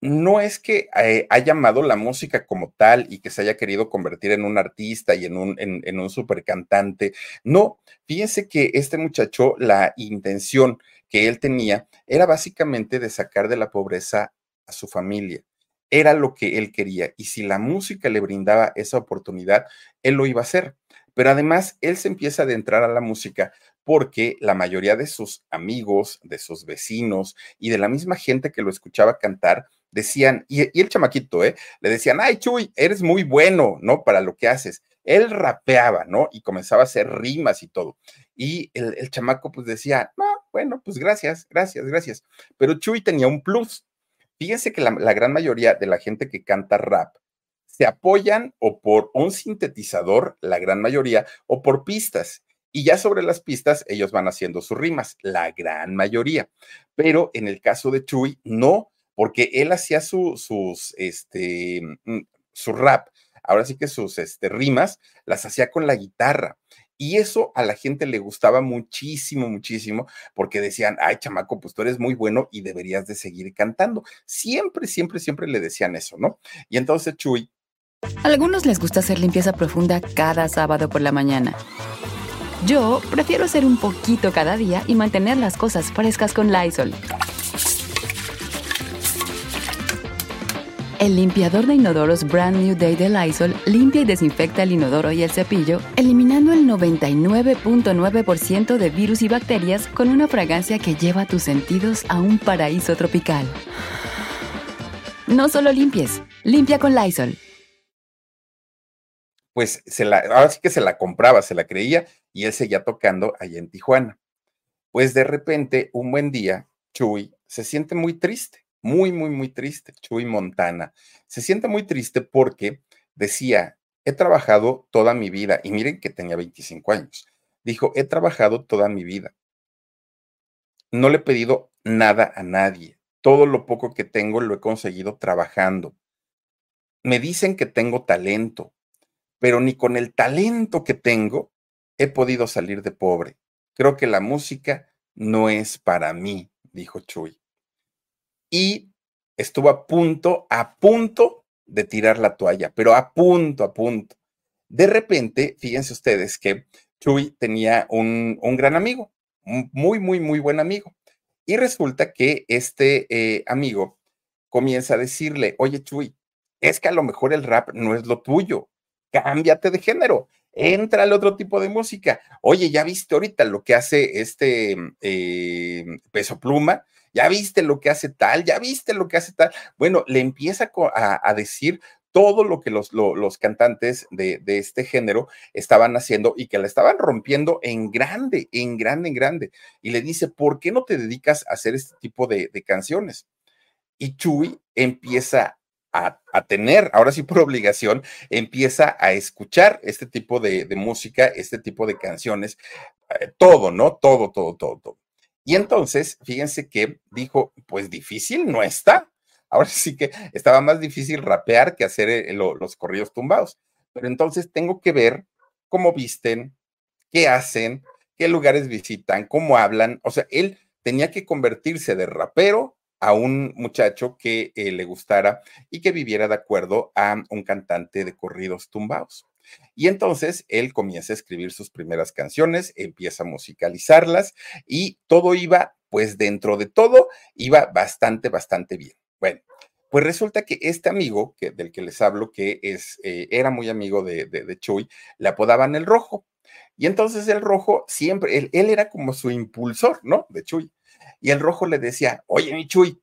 no es que eh, haya amado la música como tal y que se haya querido convertir en un artista y en un, en un super cantante. No, fíjense que este muchacho, la intención que él tenía era básicamente de sacar de la pobreza a su familia era lo que él quería y si la música le brindaba esa oportunidad, él lo iba a hacer. Pero además, él se empieza a adentrar a la música porque la mayoría de sus amigos, de sus vecinos y de la misma gente que lo escuchaba cantar, decían, y, el chamaquito, ¿eh? Le decían, ay, Chuy, eres muy bueno, ¿no? Para lo que haces. Él rapeaba, ¿no? Y comenzaba a hacer rimas y todo. Y el, el chamaco pues decía, no, bueno, pues gracias, gracias, gracias. Pero Chuy tenía un plus Fíjense que la, gran mayoría de la gente que canta rap se apoyan o por un sintetizador, la gran mayoría, o por pistas. Y ya sobre las pistas ellos van haciendo sus rimas, la gran mayoría. Pero en el caso de Chuy, no, porque él hacía su, sus, este, mm, su rap, ahora sí que sus este, rimas, las hacía con la guitarra. Y eso a la gente le gustaba muchísimo, muchísimo, porque decían, ay, chamaco, pues tú eres muy bueno y deberías de seguir cantando. Siempre, siempre, siempre le decían eso, ¿no? Y entonces Chuy. A algunos les gusta hacer limpieza profunda cada sábado por la mañana. Yo prefiero hacer un poquito cada día y mantener las cosas frescas con Lysol. El limpiador de inodoros Brand New Day de Lysol limpia y desinfecta el inodoro y el cepillo, eliminando el 99.9% de virus y bacterias con una fragancia que lleva tus sentidos a un paraíso tropical. No solo limpies, limpia con Lysol. Pues ahora sí que se la compraba, se la creía y él seguía tocando allá en Tijuana. Pues de repente, un buen día, Chuy se siente muy triste muy, muy, muy triste, Chuy Montana. Se siente muy triste porque decía, he trabajado toda mi vida, y miren que tenía 25 años, dijo, he trabajado toda mi vida. No le he pedido nada a nadie. Todo lo poco que tengo lo he conseguido trabajando. Me dicen que tengo talento, pero ni con el talento que tengo he podido salir de pobre. Creo que la música no es para mí, dijo Chuy y estuvo a punto, a punto de tirar la toalla, pero a punto, a punto. De repente, fíjense ustedes que Chuy tenía un, gran amigo, un muy, muy, muy buen amigo. Y resulta que este eh, amigo comienza a decirle, oye Chuy, es que a lo mejor el rap no es lo tuyo, cámbiate de género, entra al otro tipo de música. Oye, ya viste ahorita lo que hace este eh, peso pluma, ya viste lo que hace tal, ya viste lo que hace tal. Bueno, le empieza a, decir todo lo que los, los cantantes de, de, este género estaban haciendo y que la estaban rompiendo en grande, en grande, en grande. Y le dice, ¿por qué no te dedicas a hacer este tipo de, canciones? Y Chuy empieza a, a, tener, ahora sí por obligación, empieza a escuchar este tipo de, de música, este tipo de canciones, eh, todo, ¿no? Todo, todo, todo, todo. Y entonces, fíjense que dijo, pues difícil no está. Ahora <laughs> sí que estaba más difícil rapear que hacer eh, los corridos tumbados. Pero entonces tengo que ver cómo visten, qué hacen, qué lugares visitan, cómo hablan. O sea, él tenía que convertirse de rapero a un muchacho que eh, le gustara y que viviera de acuerdo a un cantante de corridos tumbados. Y entonces él comienza a escribir sus primeras canciones, empieza a musicalizarlas y todo iba, pues dentro de todo, iba bastante, bastante bien. Bueno, pues resulta que este amigo que, del que les hablo, que es, eh, era muy amigo de, de, Chuy, le apodaban el rojo. Y entonces el rojo siempre, él, él, era como su impulsor, ¿no? De Chuy. Y el rojo le decía, oye, mi Chuy,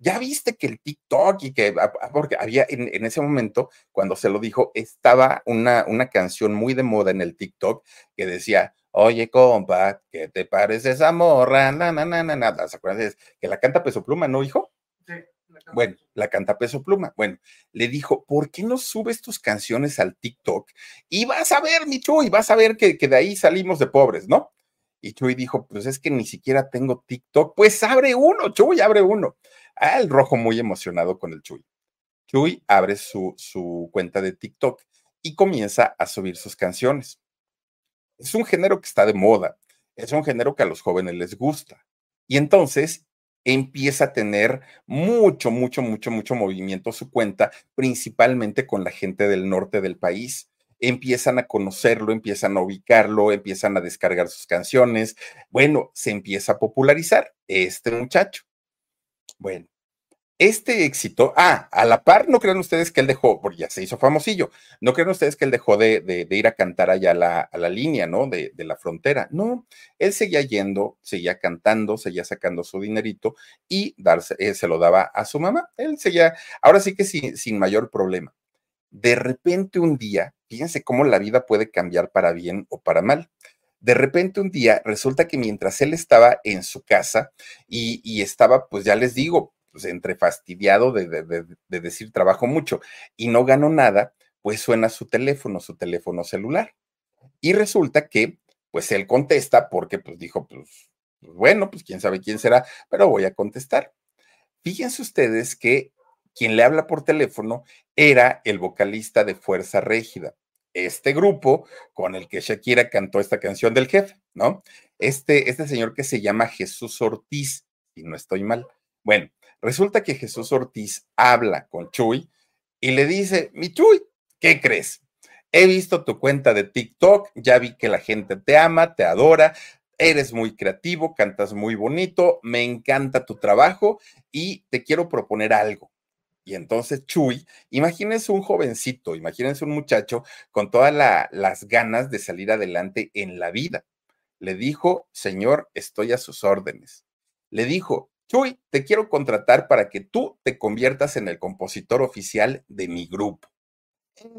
ya viste que el TikTok y que, ah, ah, porque había en, ese momento, cuando se lo dijo, estaba una, una canción muy de moda en el TikTok que decía, oye, compa, ¿qué te parece esa morra? Na, na, na, na, na. ¿Se acuerdan? Que la canta Peso Pluma, ¿no, hijo? Sí. bueno, la canta Peso Pluma. Bueno, le dijo, ¿por qué no subes tus canciones al TikTok? Y vas a ver, mi y vas a ver que, que de ahí salimos de pobres, ¿no? Y Chuy dijo, pues es que ni siquiera tengo TikTok. Pues abre uno, Chuy, abre uno. Ah, el rojo muy emocionado con el Chuy. Chuy abre su, su cuenta de TikTok y comienza a subir sus canciones. Es un género que está de moda, es un género que a los jóvenes les gusta. Y entonces empieza a tener mucho, mucho, mucho, mucho movimiento su cuenta, principalmente con la gente del norte del país. Empiezan a conocerlo, empiezan a ubicarlo, empiezan a descargar sus canciones. Bueno, se empieza a popularizar este muchacho. Bueno, este éxito, ah, a la par, no crean ustedes que él dejó, porque ya se hizo famosillo, no crean ustedes que él dejó de, ir a cantar allá a la, a la línea, ¿no? De, la frontera. No, él seguía yendo, seguía cantando, seguía sacando su dinerito y darse, eh, se lo daba a su mamá. Él seguía, ahora sí que sin mayor problema. De repente un día, fíjense cómo la vida puede cambiar para bien o para mal de repente un día resulta que mientras él estaba en su casa y, estaba, pues ya les digo, pues entre fastidiado de, de, decir trabajo mucho y no ganó nada, pues suena su teléfono, su teléfono celular. Y resulta que, pues él contesta porque pues dijo, pues bueno, pues quién sabe quién será, pero voy a contestar. Fíjense ustedes que quien le habla por teléfono era el vocalista de Fuerza Régida este grupo con el que Shakira cantó esta canción del jefe, ¿no? Este, este señor que se llama Jesús Ortiz, si no estoy mal. Bueno, resulta que Jesús Ortiz habla con Chuy y le dice, mi Chuy, ¿qué crees? He visto tu cuenta de TikTok, ya vi que la gente te ama, te adora, eres muy creativo, cantas muy bonito, me encanta tu trabajo y te quiero proponer algo. Y entonces Chuy, imagínense un jovencito, imagínense un muchacho con todas las ganas de salir adelante en la vida. Le dijo, Señor, estoy a sus órdenes. Le dijo, Chuy, te quiero contratar para que tú te conviertas en el compositor oficial de mi grupo.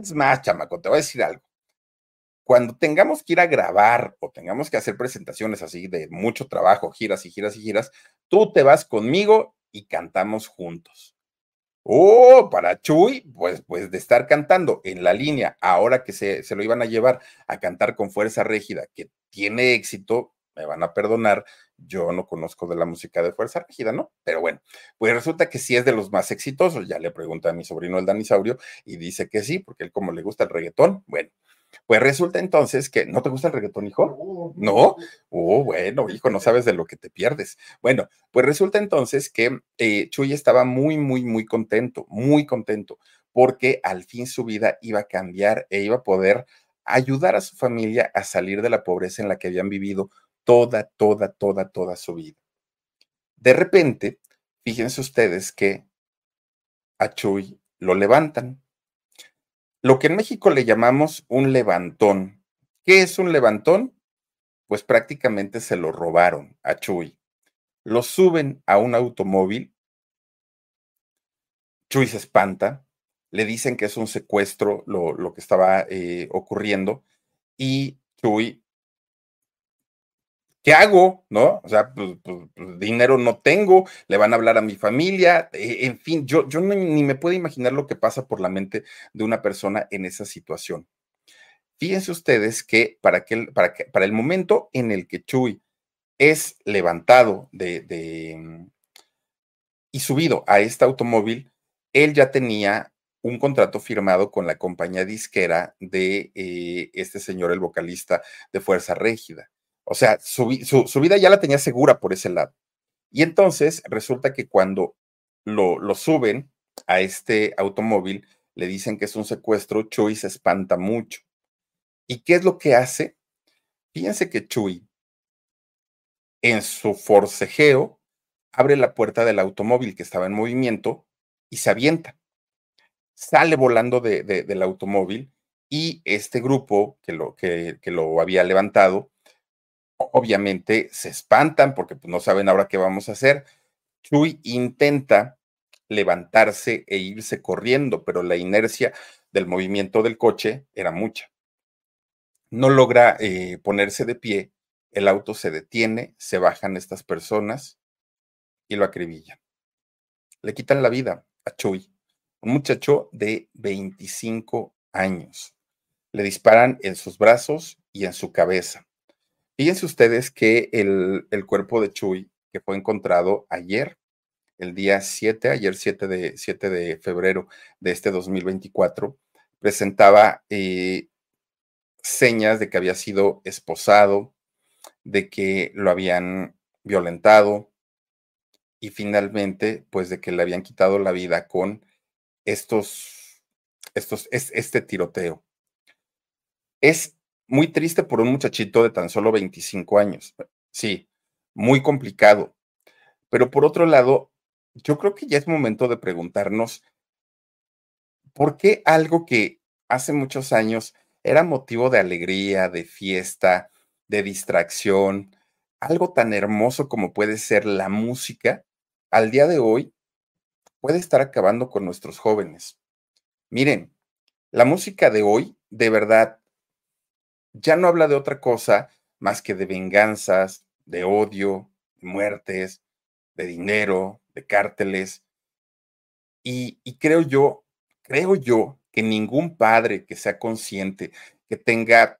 Es más, chamaco, te voy a decir algo. Cuando tengamos que ir a grabar o tengamos que hacer presentaciones así de mucho trabajo, giras y giras y giras, tú te vas conmigo y cantamos juntos. Oh, para Chuy, pues, pues de estar cantando en la línea, ahora que se, se lo iban a llevar a cantar con fuerza rígida, que tiene éxito, me van a perdonar, yo no conozco de la música de Fuerza Rígida, ¿no? Pero bueno, pues resulta que sí es de los más exitosos. Ya le pregunté a mi sobrino el Danisaurio y dice que sí, porque él como le gusta el reggaetón, bueno, pues resulta entonces que, ¿no te gusta el reggaetón, hijo? No. Oh, bueno, hijo, no sabes de lo que te pierdes. Bueno, pues resulta entonces que eh, Chuy estaba muy, muy, muy contento, muy contento, porque al fin su vida iba a cambiar e iba a poder ayudar a su familia a salir de la pobreza en la que habían vivido toda, toda, toda, toda su vida. De repente, fíjense ustedes que a Chuy lo levantan lo que en México le llamamos un levantón. ¿Qué es un levantón? Pues prácticamente se lo robaron a Chuy. Lo suben a un automóvil. Chuy se espanta, le dicen que es un secuestro lo, lo que estaba eh, ocurriendo y Chuy ¿qué hago? ¿No? O sea, pues, pues, pues, dinero no tengo, le van a hablar a mi familia, eh, en fin, yo, yo ni, me puedo imaginar lo que pasa por la mente de una persona en esa situación. Fíjense ustedes que para, para, que, para el momento en el que Chuy es levantado de, de, y subido a este automóvil, él ya tenía un contrato firmado con la compañía disquera de eh, este señor, el vocalista de Fuerza Régida. O sea, su, vida ya la tenía segura por ese lado. Y entonces resulta que cuando lo, lo suben a este automóvil, le dicen que es un secuestro, Chuy se espanta mucho. ¿Y qué es lo que hace? Fíjense que Chuy, en su forcejeo, abre la puerta del automóvil que estaba en movimiento y se avienta. Sale volando del automóvil y este grupo que lo, que, lo había levantado, obviamente se espantan porque pues, no saben ahora qué vamos a hacer. Chuy intenta levantarse e irse corriendo, pero la inercia del movimiento del coche era mucha. No logra eh, ponerse de pie, el auto se detiene, se bajan estas personas y lo acribillan. Le quitan la vida a Chuy, un muchacho de 25 años. Le disparan en sus brazos y en su cabeza. Fíjense ustedes que el, el cuerpo de Chuy, que fue encontrado ayer, el día 7, ayer 7 de, 7 de febrero de este 2024, presentaba eh, señas de que había sido esposado, de que lo habían violentado y finalmente, pues de que le habían quitado la vida con estos, estos, este tiroteo. Es muy triste por un muchachito de tan solo 25 años. Sí, muy complicado. Pero por otro lado, yo creo que ya es momento de preguntarnos por qué algo que hace muchos años era motivo de alegría, de fiesta, de distracción, algo tan hermoso como puede ser la música, al día de hoy puede estar acabando con nuestros jóvenes. Miren, la música de hoy, de verdad, ya no habla de otra cosa más que de venganzas, de odio, de muertes, de dinero, de cárteles. Y, y creo yo, creo yo que ningún padre que sea consciente, que tenga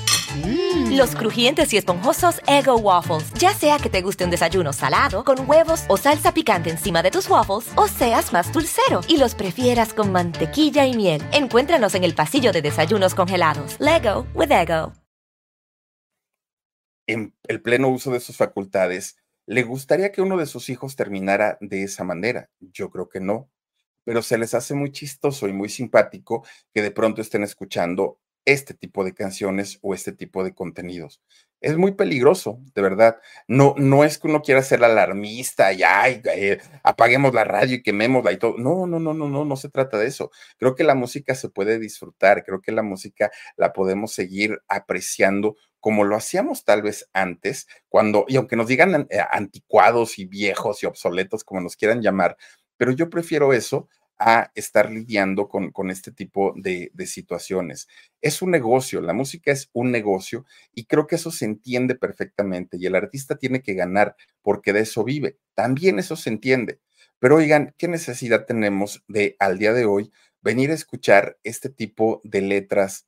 Mm. Los crujientes y esponjosos Ego Waffles. Ya sea que te guste un desayuno salado, con huevos o salsa picante encima de tus waffles, o seas más dulcero y los prefieras con mantequilla y miel. Encuéntranos en el pasillo de desayunos congelados. Lego with Ego. En el pleno uso de sus facultades, ¿le gustaría que uno de sus hijos terminara de esa manera? Yo creo que no pero se les hace muy chistoso y muy simpático que de pronto estén escuchando este tipo de canciones o este tipo de contenidos. Es muy peligroso, de verdad. No, no es que uno quiera ser alarmista y ay, eh, apaguemos la radio y quemémosla y todo. No, no, no, no, no, no se trata de eso. Creo que la música se puede disfrutar, creo que la música la podemos seguir apreciando como lo hacíamos tal vez antes, cuando, y aunque nos digan eh, anticuados y viejos y obsoletos, como nos quieran llamar, pero yo prefiero eso a estar lidiando con, con este tipo de, de, situaciones. Es un negocio, la música es un negocio y creo que eso se entiende perfectamente y el artista tiene que ganar porque de eso vive. También eso se entiende. Pero oigan, ¿qué necesidad tenemos de al día de hoy venir a escuchar este tipo de letras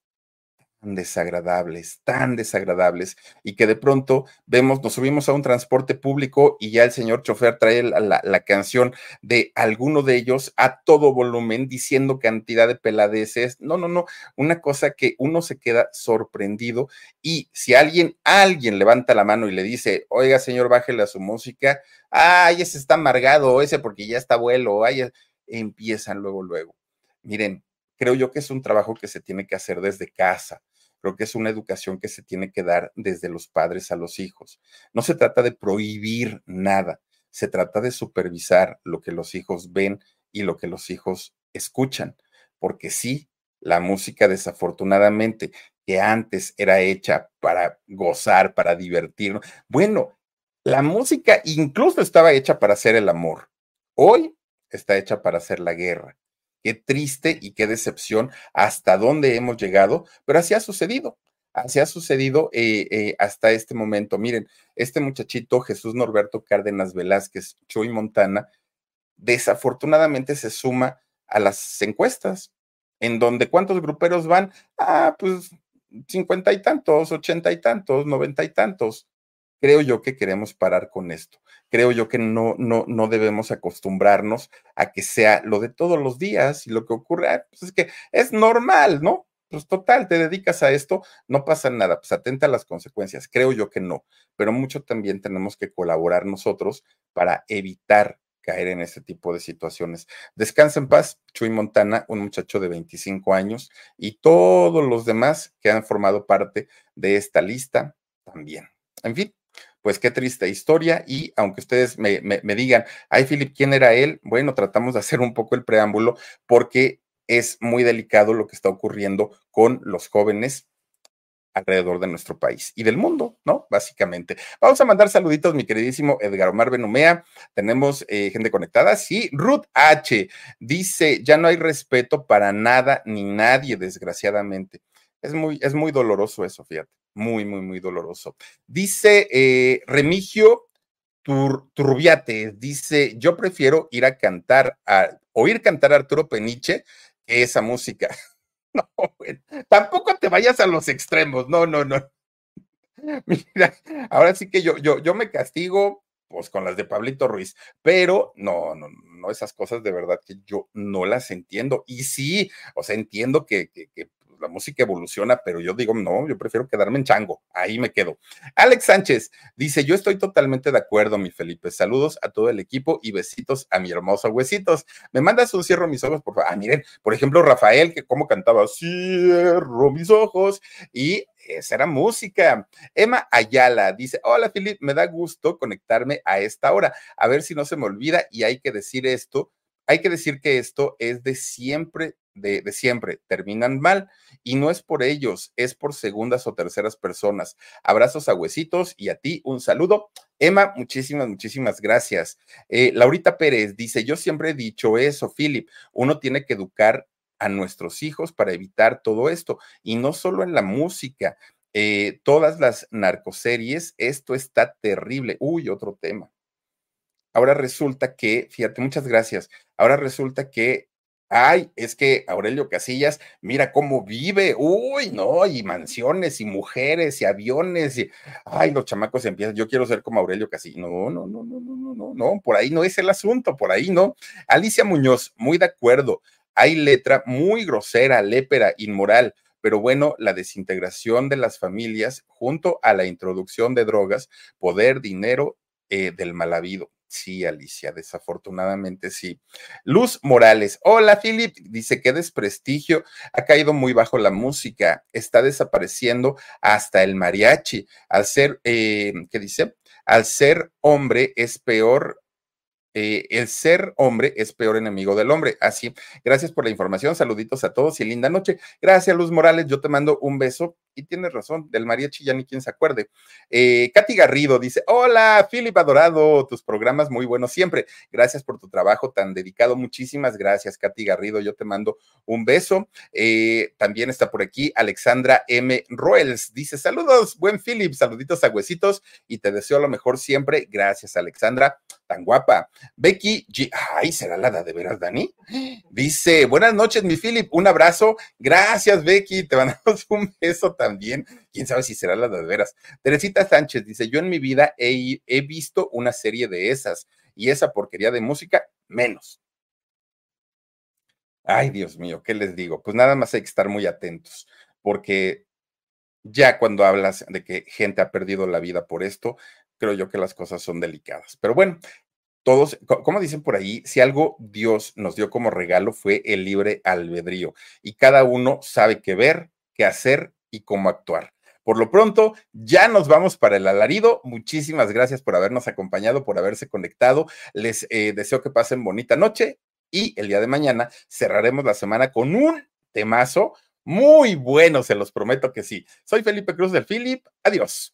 desagradables, tan desagradables, y que de pronto vemos, nos subimos a un transporte público y ya el señor chofer trae la, canción de alguno de ellos a todo volumen diciendo cantidad de peladeces. No, no, no, una cosa que uno se queda sorprendido y si alguien, alguien levanta la mano y le dice, oiga señor, bájele a su música, ay, ese está amargado, ese porque ya está abuelo, ay, empiezan luego, luego. Miren, creo yo que es un trabajo que se tiene que hacer desde casa Creo que es una educación que se tiene que dar desde los padres a los hijos. No se trata de prohibir nada, se trata de supervisar lo que los hijos ven y lo que los hijos escuchan, porque sí, la música desafortunadamente que antes era hecha para gozar, para divertirnos, bueno, la música incluso estaba hecha para hacer el amor. Hoy está hecha para hacer la guerra. Qué triste y qué decepción hasta dónde hemos llegado, pero así ha sucedido. Así ha sucedido eh, eh, hasta este momento. Miren, este muchachito Jesús Norberto Cárdenas Velázquez, Chuy Montana, desafortunadamente se suma a las encuestas, en donde cuántos gruperos van, ah, pues cincuenta y tantos, ochenta y tantos, noventa y tantos. Creo yo que queremos parar con esto. Creo yo que no, no, no debemos acostumbrarnos a que sea lo de todos los días y lo que ocurre, ah, pues es que es normal, ¿no? Pues total, te dedicas a esto, no pasa nada, pues atenta a las consecuencias. Creo yo que no, pero mucho también tenemos que colaborar nosotros para evitar caer en este tipo de situaciones. Descansa en paz, Chuy Montana, un muchacho de 25 años, y todos los demás que han formado parte de esta lista también. En fin, pues qué triste historia. Y aunque ustedes me, digan, ay, Philip, ¿quién era él? Bueno, tratamos de hacer un poco el preámbulo porque es muy delicado lo que está ocurriendo con los jóvenes alrededor de nuestro país y del mundo, ¿no? Básicamente. Vamos a mandar saluditos, mi queridísimo Edgar Omar Benumea. Tenemos eh, gente conectada. Sí, Ruth H. dice, ya no hay respeto para nada ni nadie, desgraciadamente. Es muy, es muy doloroso eso, fíjate. Muy, muy, muy doloroso. Dice eh, Remigio Turbiate, dice, yo prefiero ir a cantar, a, oír cantar a Arturo Peniche que esa música. <laughs> No, tampoco te vayas a los extremos, no, no, no. <laughs> Mira, ahora sí que yo, yo, yo me castigo, pues con las de Pablito Ruiz, pero no, no, no, esas cosas de verdad que yo no las entiendo. Y sí, o sea, entiendo que la música evoluciona, pero yo digo, no, yo prefiero quedarme en chango, ahí me quedo. Alex Sánchez dice, yo estoy totalmente de acuerdo, mi Felipe. Saludos a todo el equipo y besitos a mi hermoso huesitos. Me mandas un cierro mis ojos, por favor. Ah, miren, por ejemplo, Rafael, que como cantaba, cierro mis ojos y esa era música. Emma Ayala dice, hola Felipe, me da gusto conectarme a esta hora. A ver si no se me olvida y hay que decir esto. Hay que decir que esto es de siempre de, siempre, terminan mal y no es por ellos, es por segundas o terceras personas. Abrazos a huesitos y a ti un saludo. Emma, muchísimas, muchísimas gracias. Eh, Laurita Pérez dice, yo siempre he dicho eso, Philip, uno tiene que educar a nuestros hijos para evitar todo esto y no solo en la música. Eh, todas las narcoseries, esto está terrible. Uy, otro tema. Ahora resulta que, fíjate, muchas gracias. Ahora resulta que Ay, es que Aurelio Casillas, mira cómo vive, uy, no, y mansiones, y mujeres, y aviones, y ay, los chamacos empiezan, yo quiero ser como Aurelio Casillas. No, no, no, no, no, no, no, no, por ahí no es el asunto, por ahí no. Alicia Muñoz, muy de acuerdo. Hay letra muy grosera, lépera, inmoral, pero bueno, la desintegración de las familias junto a la introducción de drogas, poder, dinero eh, del mal habido. Sí, Alicia, desafortunadamente sí. Luz Morales, hola Philip, dice que desprestigio, ha caído muy bajo la música, está desapareciendo hasta el mariachi. Al ser, eh, ¿qué dice? Al ser hombre es peor eh, el ser hombre es peor enemigo del hombre. Así, gracias por la información, saluditos a todos y linda noche. Gracias, Luz Morales, yo te mando un beso y tienes razón, del mariachi ya ni quien se acuerde. Eh, Katy Garrido dice, hola, Philip Adorado, tus programas muy buenos siempre. Gracias por tu trabajo tan dedicado. Muchísimas gracias, Katy Garrido, yo te mando un beso. Eh, también está por aquí Alexandra M. Roels, dice, saludos, buen Philip, saluditos a huesitos y te deseo lo mejor siempre. Gracias, Alexandra, tan guapa. Becky. Ay, ¿será la de veras, Dani? Dice, buenas noches, mi Philip, un abrazo. Gracias, Becky, te mandamos <laughs> un beso también. Quién sabe si será la de veras. Teresita Sánchez dice, yo en mi vida he visto una serie de esas y esa porquería de música, menos. Ay, Dios mío, ¿qué les digo? Pues nada más hay que estar muy atentos, porque ya cuando hablas de que gente ha perdido la vida por esto, creo yo que las cosas son delicadas. Pero bueno, todos, como dicen por ahí, si algo Dios nos dio como regalo fue el libre albedrío y cada uno sabe qué ver, qué hacer y cómo actuar. Por lo pronto, ya nos vamos para el alarido. Muchísimas gracias por habernos acompañado, por haberse conectado. Les eh, deseo que pasen bonita noche y el día de mañana cerraremos la semana con un temazo muy bueno, se los prometo que sí. Soy Felipe Cruz del Philip. Adiós.